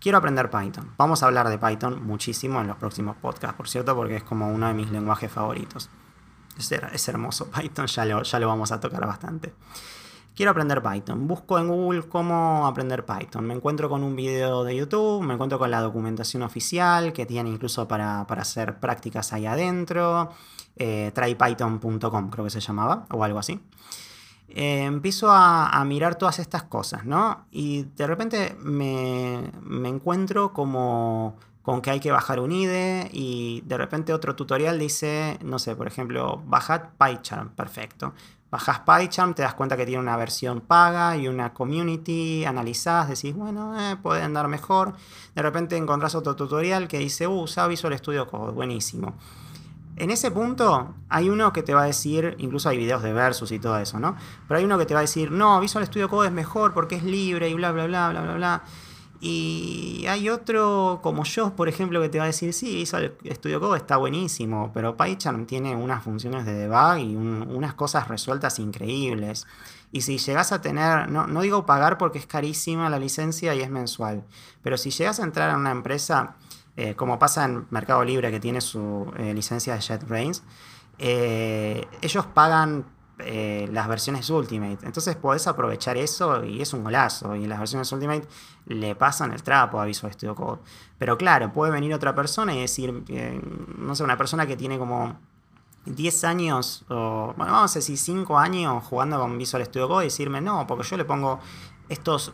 quiero aprender Python. Vamos a hablar de Python muchísimo en los próximos podcasts, por cierto, porque es como uno de mis lenguajes favoritos. Es, hermoso *laughs* Python, ya lo, ya lo vamos a tocar bastante. Quiero aprender Python. Busco en Google cómo aprender Python. Me encuentro con un video de YouTube, me encuentro con la documentación oficial que tiene incluso para, hacer prácticas ahí adentro. Eh, trypython.com creo que se llamaba o algo así. eh, empiezo a, mirar todas estas cosas, ¿no? Y de repente me, encuentro como con que hay que bajar un IDE y de repente otro tutorial dice, no sé, por ejemplo, bajad PyCharm, perfecto. Bajas PyCharm, te das cuenta que tiene una versión paga y una community, analizás, decís, bueno, eh, puede andar mejor. De repente encontrás otro tutorial que dice, uh, usa Visual Studio Code, buenísimo. En ese punto hay uno que te va a decir, incluso hay videos de versus y todo eso, ¿no? Pero hay uno que te va a decir, no, Visual Studio Code es mejor porque es libre y bla, bla, bla, bla, bla, bla. Y hay otro como yo, por ejemplo, que te va a decir, sí, Visual Studio Code está buenísimo, pero PyCharm tiene unas funciones de debug y unas cosas resueltas increíbles. Y si llegas a tener, no, no digo pagar porque es carísima la licencia y es mensual, pero si llegas a entrar a una empresa eh, como pasa en Mercado Libre que tiene su eh, licencia de JetBrains, eh, ellos pagan las versiones Ultimate. Entonces podés aprovechar eso y es un golazo. Y las versiones Ultimate le pasan el trapo a Visual Studio Code. Pero claro, puede venir otra persona y decir, no sé, una persona que tiene como 10 años, o bueno, vamos a decir 5 años jugando con Visual Studio Code y decirme, no, porque yo le pongo estos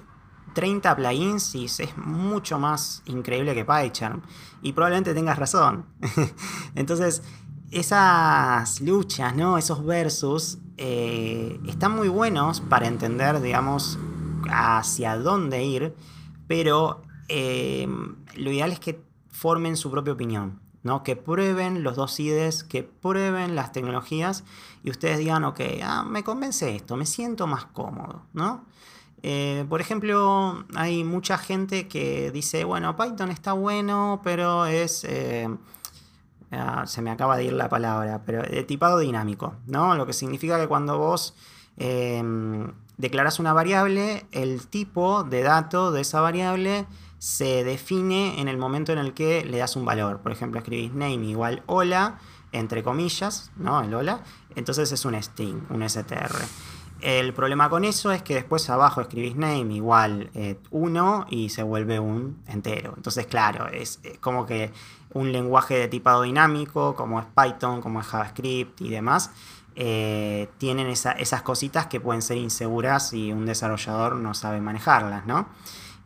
30 plugins y es mucho más increíble que PyCharm. Y probablemente tengas razón. *laughs* Entonces, esas luchas, ¿no? Esos versus, eh, están muy buenos para entender, digamos, hacia dónde ir, pero eh, lo ideal es que formen su propia opinión. ¿no? Que prueben los dos IDEs, que prueben las tecnologías y ustedes digan, ok, ah, me convence esto, me siento más cómodo, ¿no? Eh, por ejemplo, hay mucha gente que dice, bueno, Python está bueno, pero es... ah, se me acaba de ir la palabra, pero de tipado dinámico, ¿no? Lo que significa que cuando vos em, declaras una variable, el tipo de dato de esa variable se define en el momento en el que le das un valor. Por ejemplo, escribís name igual hola, entre comillas, ¿no? El hola. Entonces es un string, un str. El problema con eso es que después abajo escribís name igual 1 eh, y se vuelve un entero. Entonces, claro, es, como que un lenguaje de tipado dinámico, como es Python, como es JavaScript y demás, eh, tienen esas cositas que pueden ser inseguras y un desarrollador no sabe manejarlas, ¿no?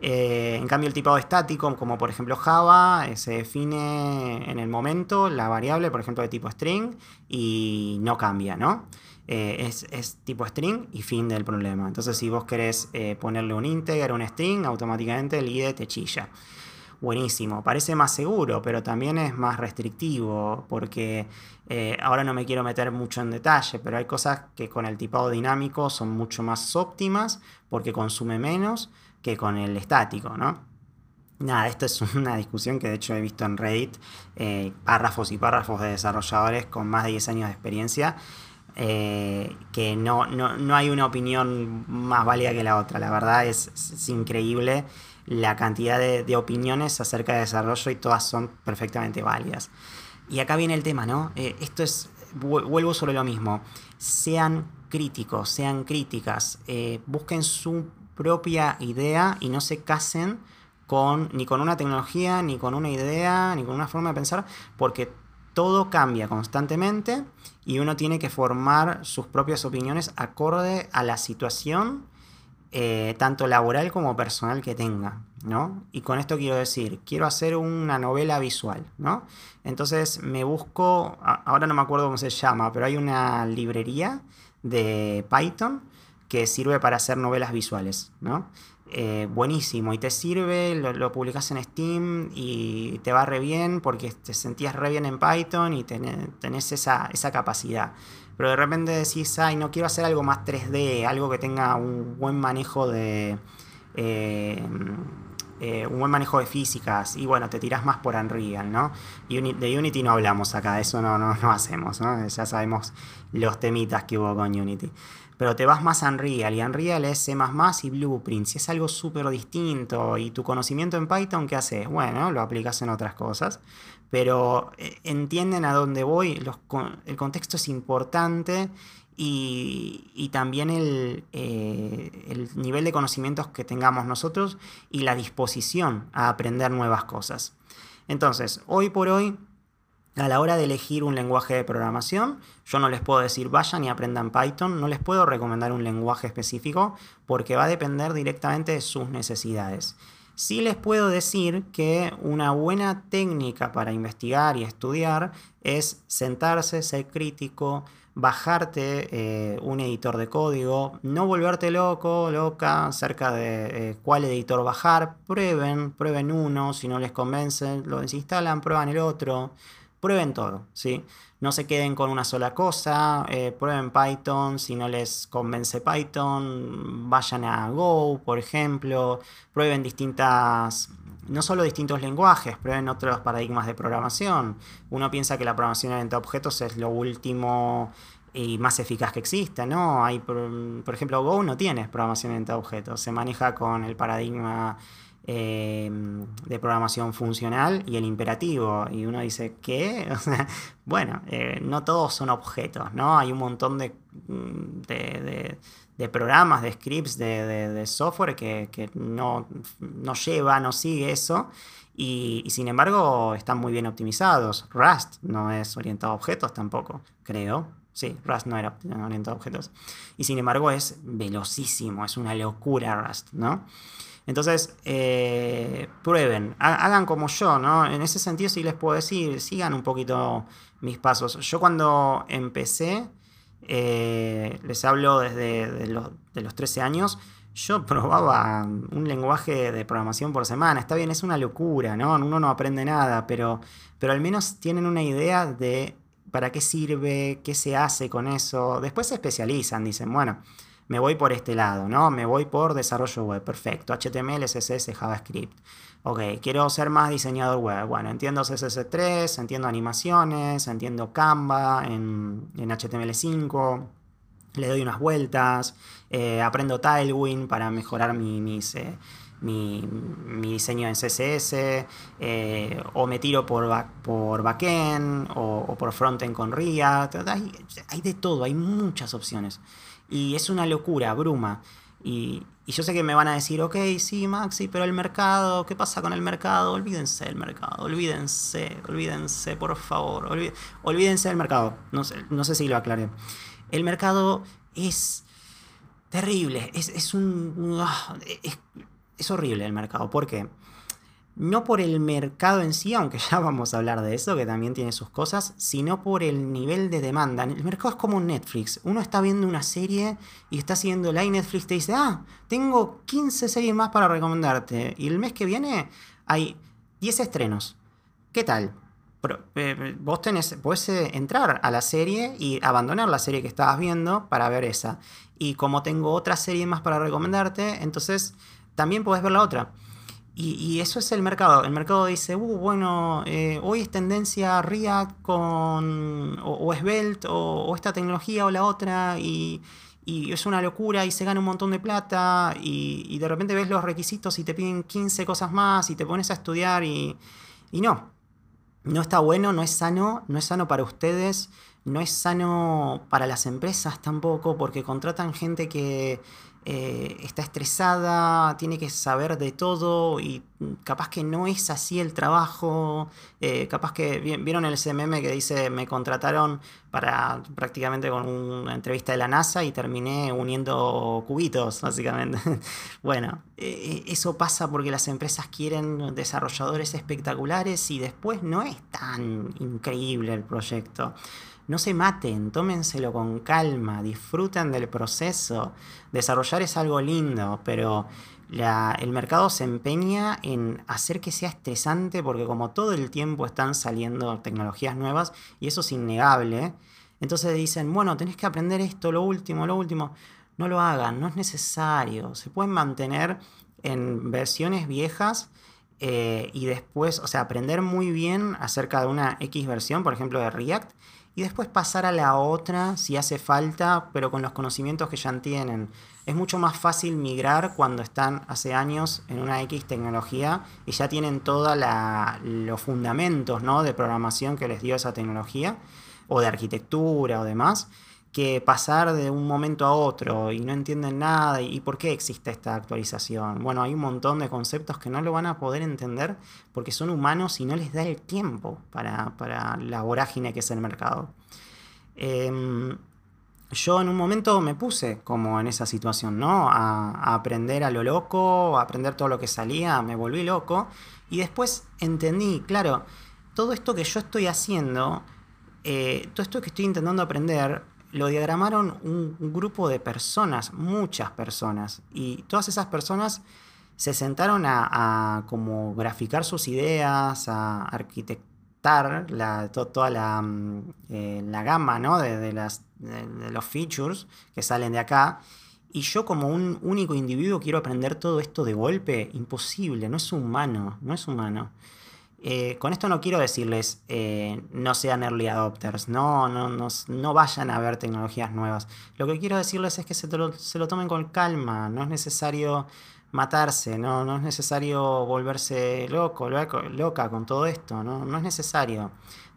Eh, en cambio, el tipado estático, como por ejemplo Java, se define en el momento la variable, por ejemplo, de tipo string y no cambia, ¿no? Eh, es, tipo string y fin del problema. Entonces, si vos querés eh, ponerle un integer, un string, automáticamente el IDE te chilla. Buenísimo, parece más seguro, pero también es más restrictivo, porque eh, ahora no me quiero meter mucho en detalle, pero hay cosas que con el tipado dinámico son mucho más óptimas porque consume menos que con el estático, ¿no? Nada, esto es *laughs* una discusión que de hecho he visto en Reddit, párrafos y párrafos de desarrolladores con más de 10 años de experiencia eh, que no, no, hay una opinión más válida que la otra. La verdad es, increíble la cantidad de, opiniones acerca de desarrollo y todas son perfectamente válidas. Y acá viene el tema, ¿no? Eh, esto es, vuelvo sobre lo mismo. Sean críticos, sean críticas, eh, busquen su propia idea y no se casen con, ni con una tecnología, ni con una idea, ni con una forma de pensar, porque todo cambia constantemente y uno tiene que formar sus propias opiniones acorde a la situación, eh, tanto laboral como personal que tenga, ¿no? Y con esto quiero decir, quiero hacer una novela visual, ¿no? Entonces me busco, ahora no me acuerdo cómo se llama, pero hay una librería de Python que sirve para hacer novelas visuales, ¿no? Eh, buenísimo y te sirve, lo, publicas en Steam y te va re bien porque te sentías re bien en Python y tenés, esa, capacidad. Pero de repente decís, ay, no quiero hacer algo más 3D, algo que tenga un buen manejo de... Eh, eh, un buen manejo de físicas y bueno, te tirás más por Unreal, ¿no? de Unity no hablamos acá, eso no, no, no hacemos, ¿no? Ya sabemos los temitas que hubo con Unity pero te vas más a Unreal y Unreal es C++ y Blueprint. Si es algo súper distinto y tu conocimiento en Python, ¿qué haces? Bueno, lo aplicas en otras cosas, pero eh, entienden a dónde voy, el contexto es importante y, también eh, el, nivel de conocimientos que tengamos nosotros y la disposición a aprender nuevas cosas. Entonces, hoy por hoy a la hora de elegir un lenguaje de programación, yo no les puedo decir vayan y aprendan Python, no les puedo recomendar un lenguaje específico porque va a depender directamente de sus necesidades. Sí les puedo decir que una buena técnica para investigar y estudiar es sentarse, ser crítico, bajarte eh, un editor de código, no volverte loco, loca, acerca de eh, cuál editor bajar, prueben, prueben uno, si no les convence, lo desinstalan, prueban el otro, prueben todo, ¿sí? No se queden con una sola cosa, eh, prueben Python, si no les convence Python, vayan a Go, por ejemplo, prueben distintas, no solo distintos lenguajes, prueben otros paradigmas de programación. Uno piensa que la programación orientada a objetos es lo último y más eficaz que exista, ¿no? Hay, por, ejemplo, Go no tiene programación orientada a objetos, se maneja con el paradigma Em, de programación funcional y el imperativo. Y uno dice, ¿qué? *laughs* bueno, eh, no todos son objetos, ¿no? Hay un montón de, mm, de, programas, de scripts, de, software que, no, no, lleva, no sigue eso. Y, y, sin embargo están muy bien optimizados. Rust no es orientado a objetos tampoco, creo. Sí, Rust no era orientado a objetos. Y sin embargo es velocísimo, es una locura Rust, ¿no? Entonces, eh, prueben, hagan como yo, ¿no? En ese sentido sí les puedo decir, sigan un poquito mis pasos. Yo cuando empecé, eh, les hablo desde los, de los 13 años, yo *laughs* probaba un lenguaje de programación por semana. Está bien, es una locura, ¿no? Uno no aprende nada, pero, pero al menos tienen una idea de para qué sirve, qué se hace con eso. Después se especializan, dicen, bueno, me voy por este lado, ¿no? Me voy por desarrollo web, perfecto, HTML, CSS, JavaScript. Ok, quiero ser más diseñador web. Bueno, entiendo CSS3, entiendo animaciones, entiendo Canva en, HTML5, le doy unas vueltas, eh, aprendo Tailwind para mejorar mis... Eh, mi, diseño en CSS, eh, o me tiro por, por backend, o, por frontend con React. hay, de todo, hay muchas opciones. Y es una locura, bruma. Y, yo sé que me van a decir, ok, sí, Maxi, pero el mercado, ¿qué pasa con el mercado? Olvídense del mercado, olvídense, olvídense, por favor, olvídense del mercado. No sé, no sé si lo aclaré. El mercado es terrible, es, es un... Ah, es, es horrible el mercado. ¿Por qué? No por el mercado en sí, aunque ya vamos a hablar de eso, que también tiene sus cosas, sino por el nivel de demanda. El mercado es como Netflix. Uno está viendo una serie y está siguiendo la y Netflix te dice, ah, tengo 15 series más para recomendarte. Y el mes que viene hay 10 estrenos. ¿Qué tal? Eh, vos tenés, podés eh, entrar a la serie y abandonar la serie que estabas viendo para ver esa. Y como tengo otra serie más para recomendarte, entonces también podés ver la otra. Y, eso es el mercado. El mercado dice, uh, bueno, eh, hoy es tendencia React con, o, Svelte, o, esta tecnología o la otra, y, es una locura y se gana un montón de plata, y, de repente ves los requisitos y te piden 15 cosas más y te pones a estudiar y, y no. No está bueno, no es sano, no es sano para ustedes, no es sano para las empresas tampoco, porque contratan gente que eh, está estresada, tiene que saber de todo y capaz que no es así el trabajo, eh, capaz que vieron el CMM que dice me contrataron para prácticamente con una entrevista de la NASA y terminé uniendo cubitos, *laughs* básicamente. bueno, eh, eso pasa porque las empresas quieren desarrolladores espectaculares y después no es tan increíble el proyecto. No se maten, tómenselo con calma, disfruten del proceso. Desarrollar es algo lindo, pero el mercado se empeña en hacer que sea estresante porque como todo el tiempo están saliendo tecnologías nuevas y eso es innegable, entonces dicen, bueno, tenés que aprender esto, lo último, lo último. No lo hagan, no es necesario. Se pueden mantener en versiones viejas eh, y después, o sea, aprender muy bien acerca de una X versión, por ejemplo, de React, y después pasar a la otra si hace falta, pero con los conocimientos que ya tienen. Es mucho más fácil migrar cuando están hace años en una X tecnología y ya tienen todos los fundamentos ¿no? de programación que les dio esa tecnología, o de arquitectura o demás, que pasar de un momento a otro y no entienden nada y por qué existe esta actualización. Bueno, hay un montón de conceptos que no lo van a poder entender porque son humanos y no les da el tiempo para, la vorágine que es el mercado. Em, yo en un momento me puse como en esa situación, ¿no? A, aprender a lo loco, a aprender todo lo que salía, me volví loco y después entendí, claro, todo esto que yo estoy haciendo, eh, todo esto que estoy intentando aprender, lo diagramaron un, grupo de personas, muchas personas, y todas esas personas se sentaron a, como graficar sus ideas, a arquitectar la, toda la, mm, eh, la, gama ¿no? de, las, de, los features que salen de acá. Y yo como un único individuo quiero aprender todo esto de golpe, imposible, no es humano, no es humano. Eh, con esto no quiero decirles eh, no sean early adopters, no, no, no, vayan a ver tecnologías nuevas. Lo que quiero decirles es que se, lo, tomen con calma, no es necesario matarse, no, no es necesario volverse loco, loca con todo esto, no, no es necesario.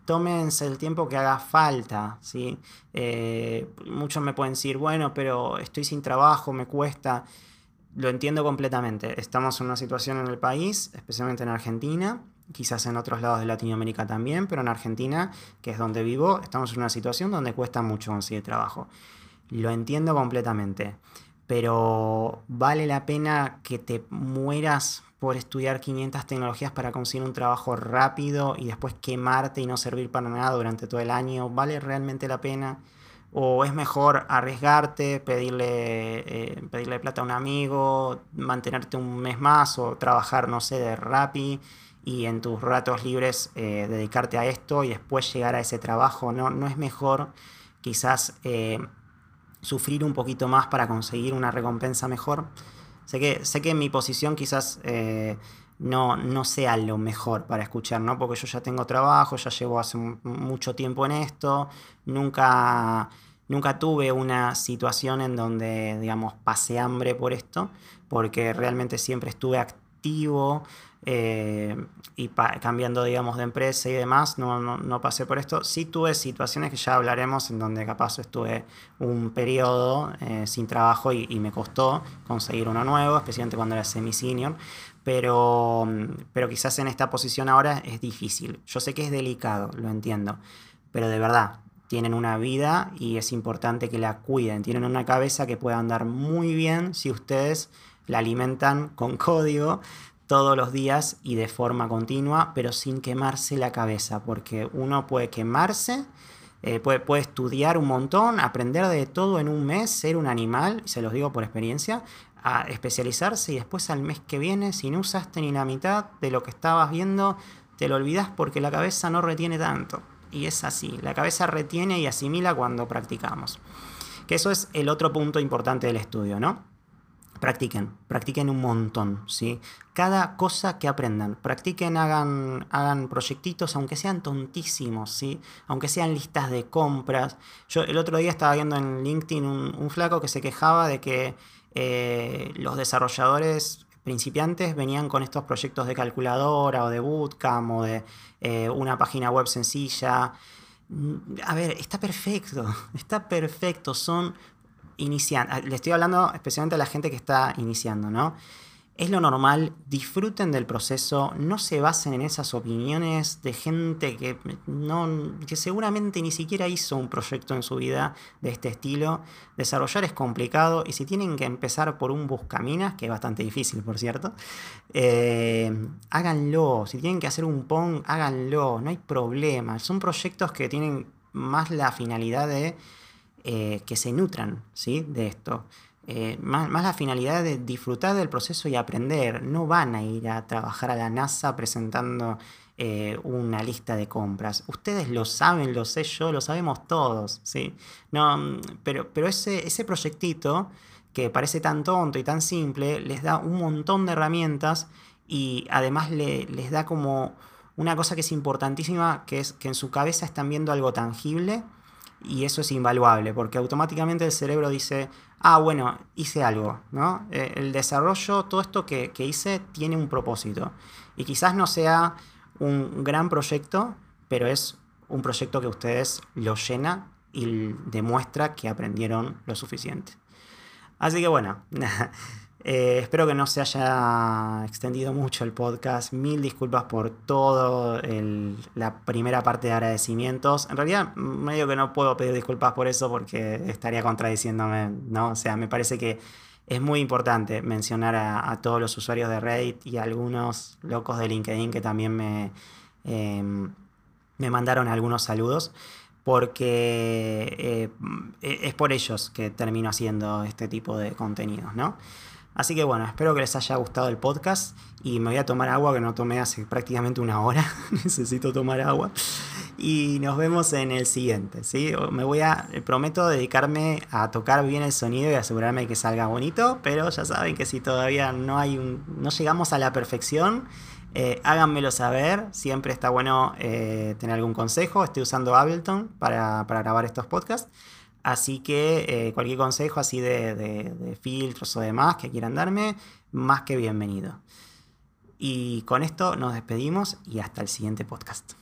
Tómense el tiempo que haga falta, ¿sí? Eh, muchos me pueden decir, bueno, pero estoy sin trabajo, me cuesta. Lo entiendo completamente. Estamos en una situación en el país, especialmente en Argentina, quizás en otros lados de Latinoamérica también, pero en Argentina, que es donde vivo, estamos en una situación donde cuesta mucho conseguir trabajo. Lo entiendo completamente, pero vale la pena que te mueras por estudiar 500 tecnologías para conseguir un trabajo rápido y después quemarte y no servir para nada durante todo el año. ¿Vale realmente la pena? ¿O es mejor arriesgarte, pedirle, eh, pedirle plata a un amigo, mantenerte un mes más o trabajar, no sé, de Rappi y en tus ratos libres eh, dedicarte a esto y después llegar a ese trabajo. No, no es mejor quizás eh, sufrir un poquito más para conseguir una recompensa mejor. Sé que, sé que mi posición quizás eh, no, no sea lo mejor para escuchar, ¿no? Porque yo ya tengo trabajo, ya llevo hace mucho tiempo en esto, nunca, nunca tuve una situación en donde, digamos, pasé hambre por esto, porque realmente siempre estuve activo, eh, y cambiando, digamos, de empresa y demás, no, no, pasé por esto. Sí tuve situaciones que ya hablaremos en donde capaz estuve un periodo eh, sin trabajo y, me costó conseguir uno nuevo, especialmente cuando era semi-senior, pero, pero quizás en esta posición ahora es difícil. Yo sé que es delicado, lo entiendo, pero de verdad, tienen una vida y es importante que la cuiden. Tienen una cabeza que puede andar muy bien si ustedes la alimentan con *laughs* código, todos los días y de forma continua, pero sin quemarse la cabeza, porque uno puede quemarse, eh, puede, puede, estudiar un montón, aprender de todo en un mes, ser un animal, se los digo por experiencia, a especializarse y después al mes que viene, si no usaste ni la mitad de lo que estabas viendo, te lo olvidas porque la cabeza no retiene tanto. Y es así, la cabeza retiene y asimila cuando practicamos. Que eso es el otro punto importante del estudio, ¿no? Practiquen, practiquen un montón, ¿sí? Cada cosa que aprendan, practiquen, hagan, hagan proyectitos, aunque sean tontísimos, ¿sí? Aunque sean listas de compras. Yo el otro día estaba viendo en LinkedIn un, flaco que se quejaba de que eh, los desarrolladores principiantes venían con estos proyectos de calculadora o de bootcamp o de eh, una página web sencilla. Mm, a ver, está perfecto, *laughs* está perfecto. Son iniciando, le estoy hablando especialmente a la gente que está iniciando, ¿no? Es lo normal, disfruten del proceso, no se basen en esas opiniones de gente que, no, que seguramente ni siquiera hizo un proyecto en su vida de este estilo. Desarrollar es complicado y si tienen que empezar por un buscaminas, que es bastante difícil por cierto, eh, háganlo. Si tienen que hacer un PON, háganlo, no hay problema. Son proyectos que tienen más la finalidad de eh, que se nutran ¿sí? de esto. Eh, más, la finalidad de disfrutar del proceso y aprender. No van a ir a trabajar a la NASA presentando eh, una lista de compras. Ustedes lo saben, lo sé yo, lo sabemos todos. ¿sí? No, pero, pero ese, ese proyectito que parece tan tonto y tan simple, les da un montón de herramientas y además les da como una cosa que es importantísima, que es que en su cabeza están viendo algo tangible y eso es invaluable, porque automáticamente el cerebro dice, ah, bueno, hice algo, ¿no? Eh, el desarrollo, todo esto que, hice tiene un propósito. Y quizás no sea un gran proyecto, pero es un proyecto que ustedes lo llena y demuestra que aprendieron lo suficiente. Así que bueno, *laughs* eh, espero que no se haya extendido mucho el podcast. Mil disculpas por todo la primera parte de agradecimientos. En realidad, medio que no puedo pedir disculpas por eso porque estaría contradiciéndome, ¿no? O sea, me parece que es muy importante mencionar a, todos los usuarios de Reddit y a algunos locos de LinkedIn que también me, em, me mandaron algunos saludos porque eh, es por ellos que termino haciendo este tipo de contenidos, ¿no? Así que bueno, espero que les haya gustado el podcast y me voy a tomar agua que no tomé hace prácticamente una hora, *laughs* necesito tomar agua y nos vemos en el siguiente, ¿sí? Me voy a, prometo dedicarme a tocar bien el sonido y asegurarme que salga bonito, pero ya saben que si todavía no hay un, no llegamos a la perfección, eh, háganmelo saber, siempre está bueno eh, tener algún consejo. Estoy usando Ableton para, grabar estos podcasts. Así que eh, cualquier consejo así de, de filtros o demás que quieran darme, más que bienvenido. Y con esto nos despedimos y hasta el siguiente podcast.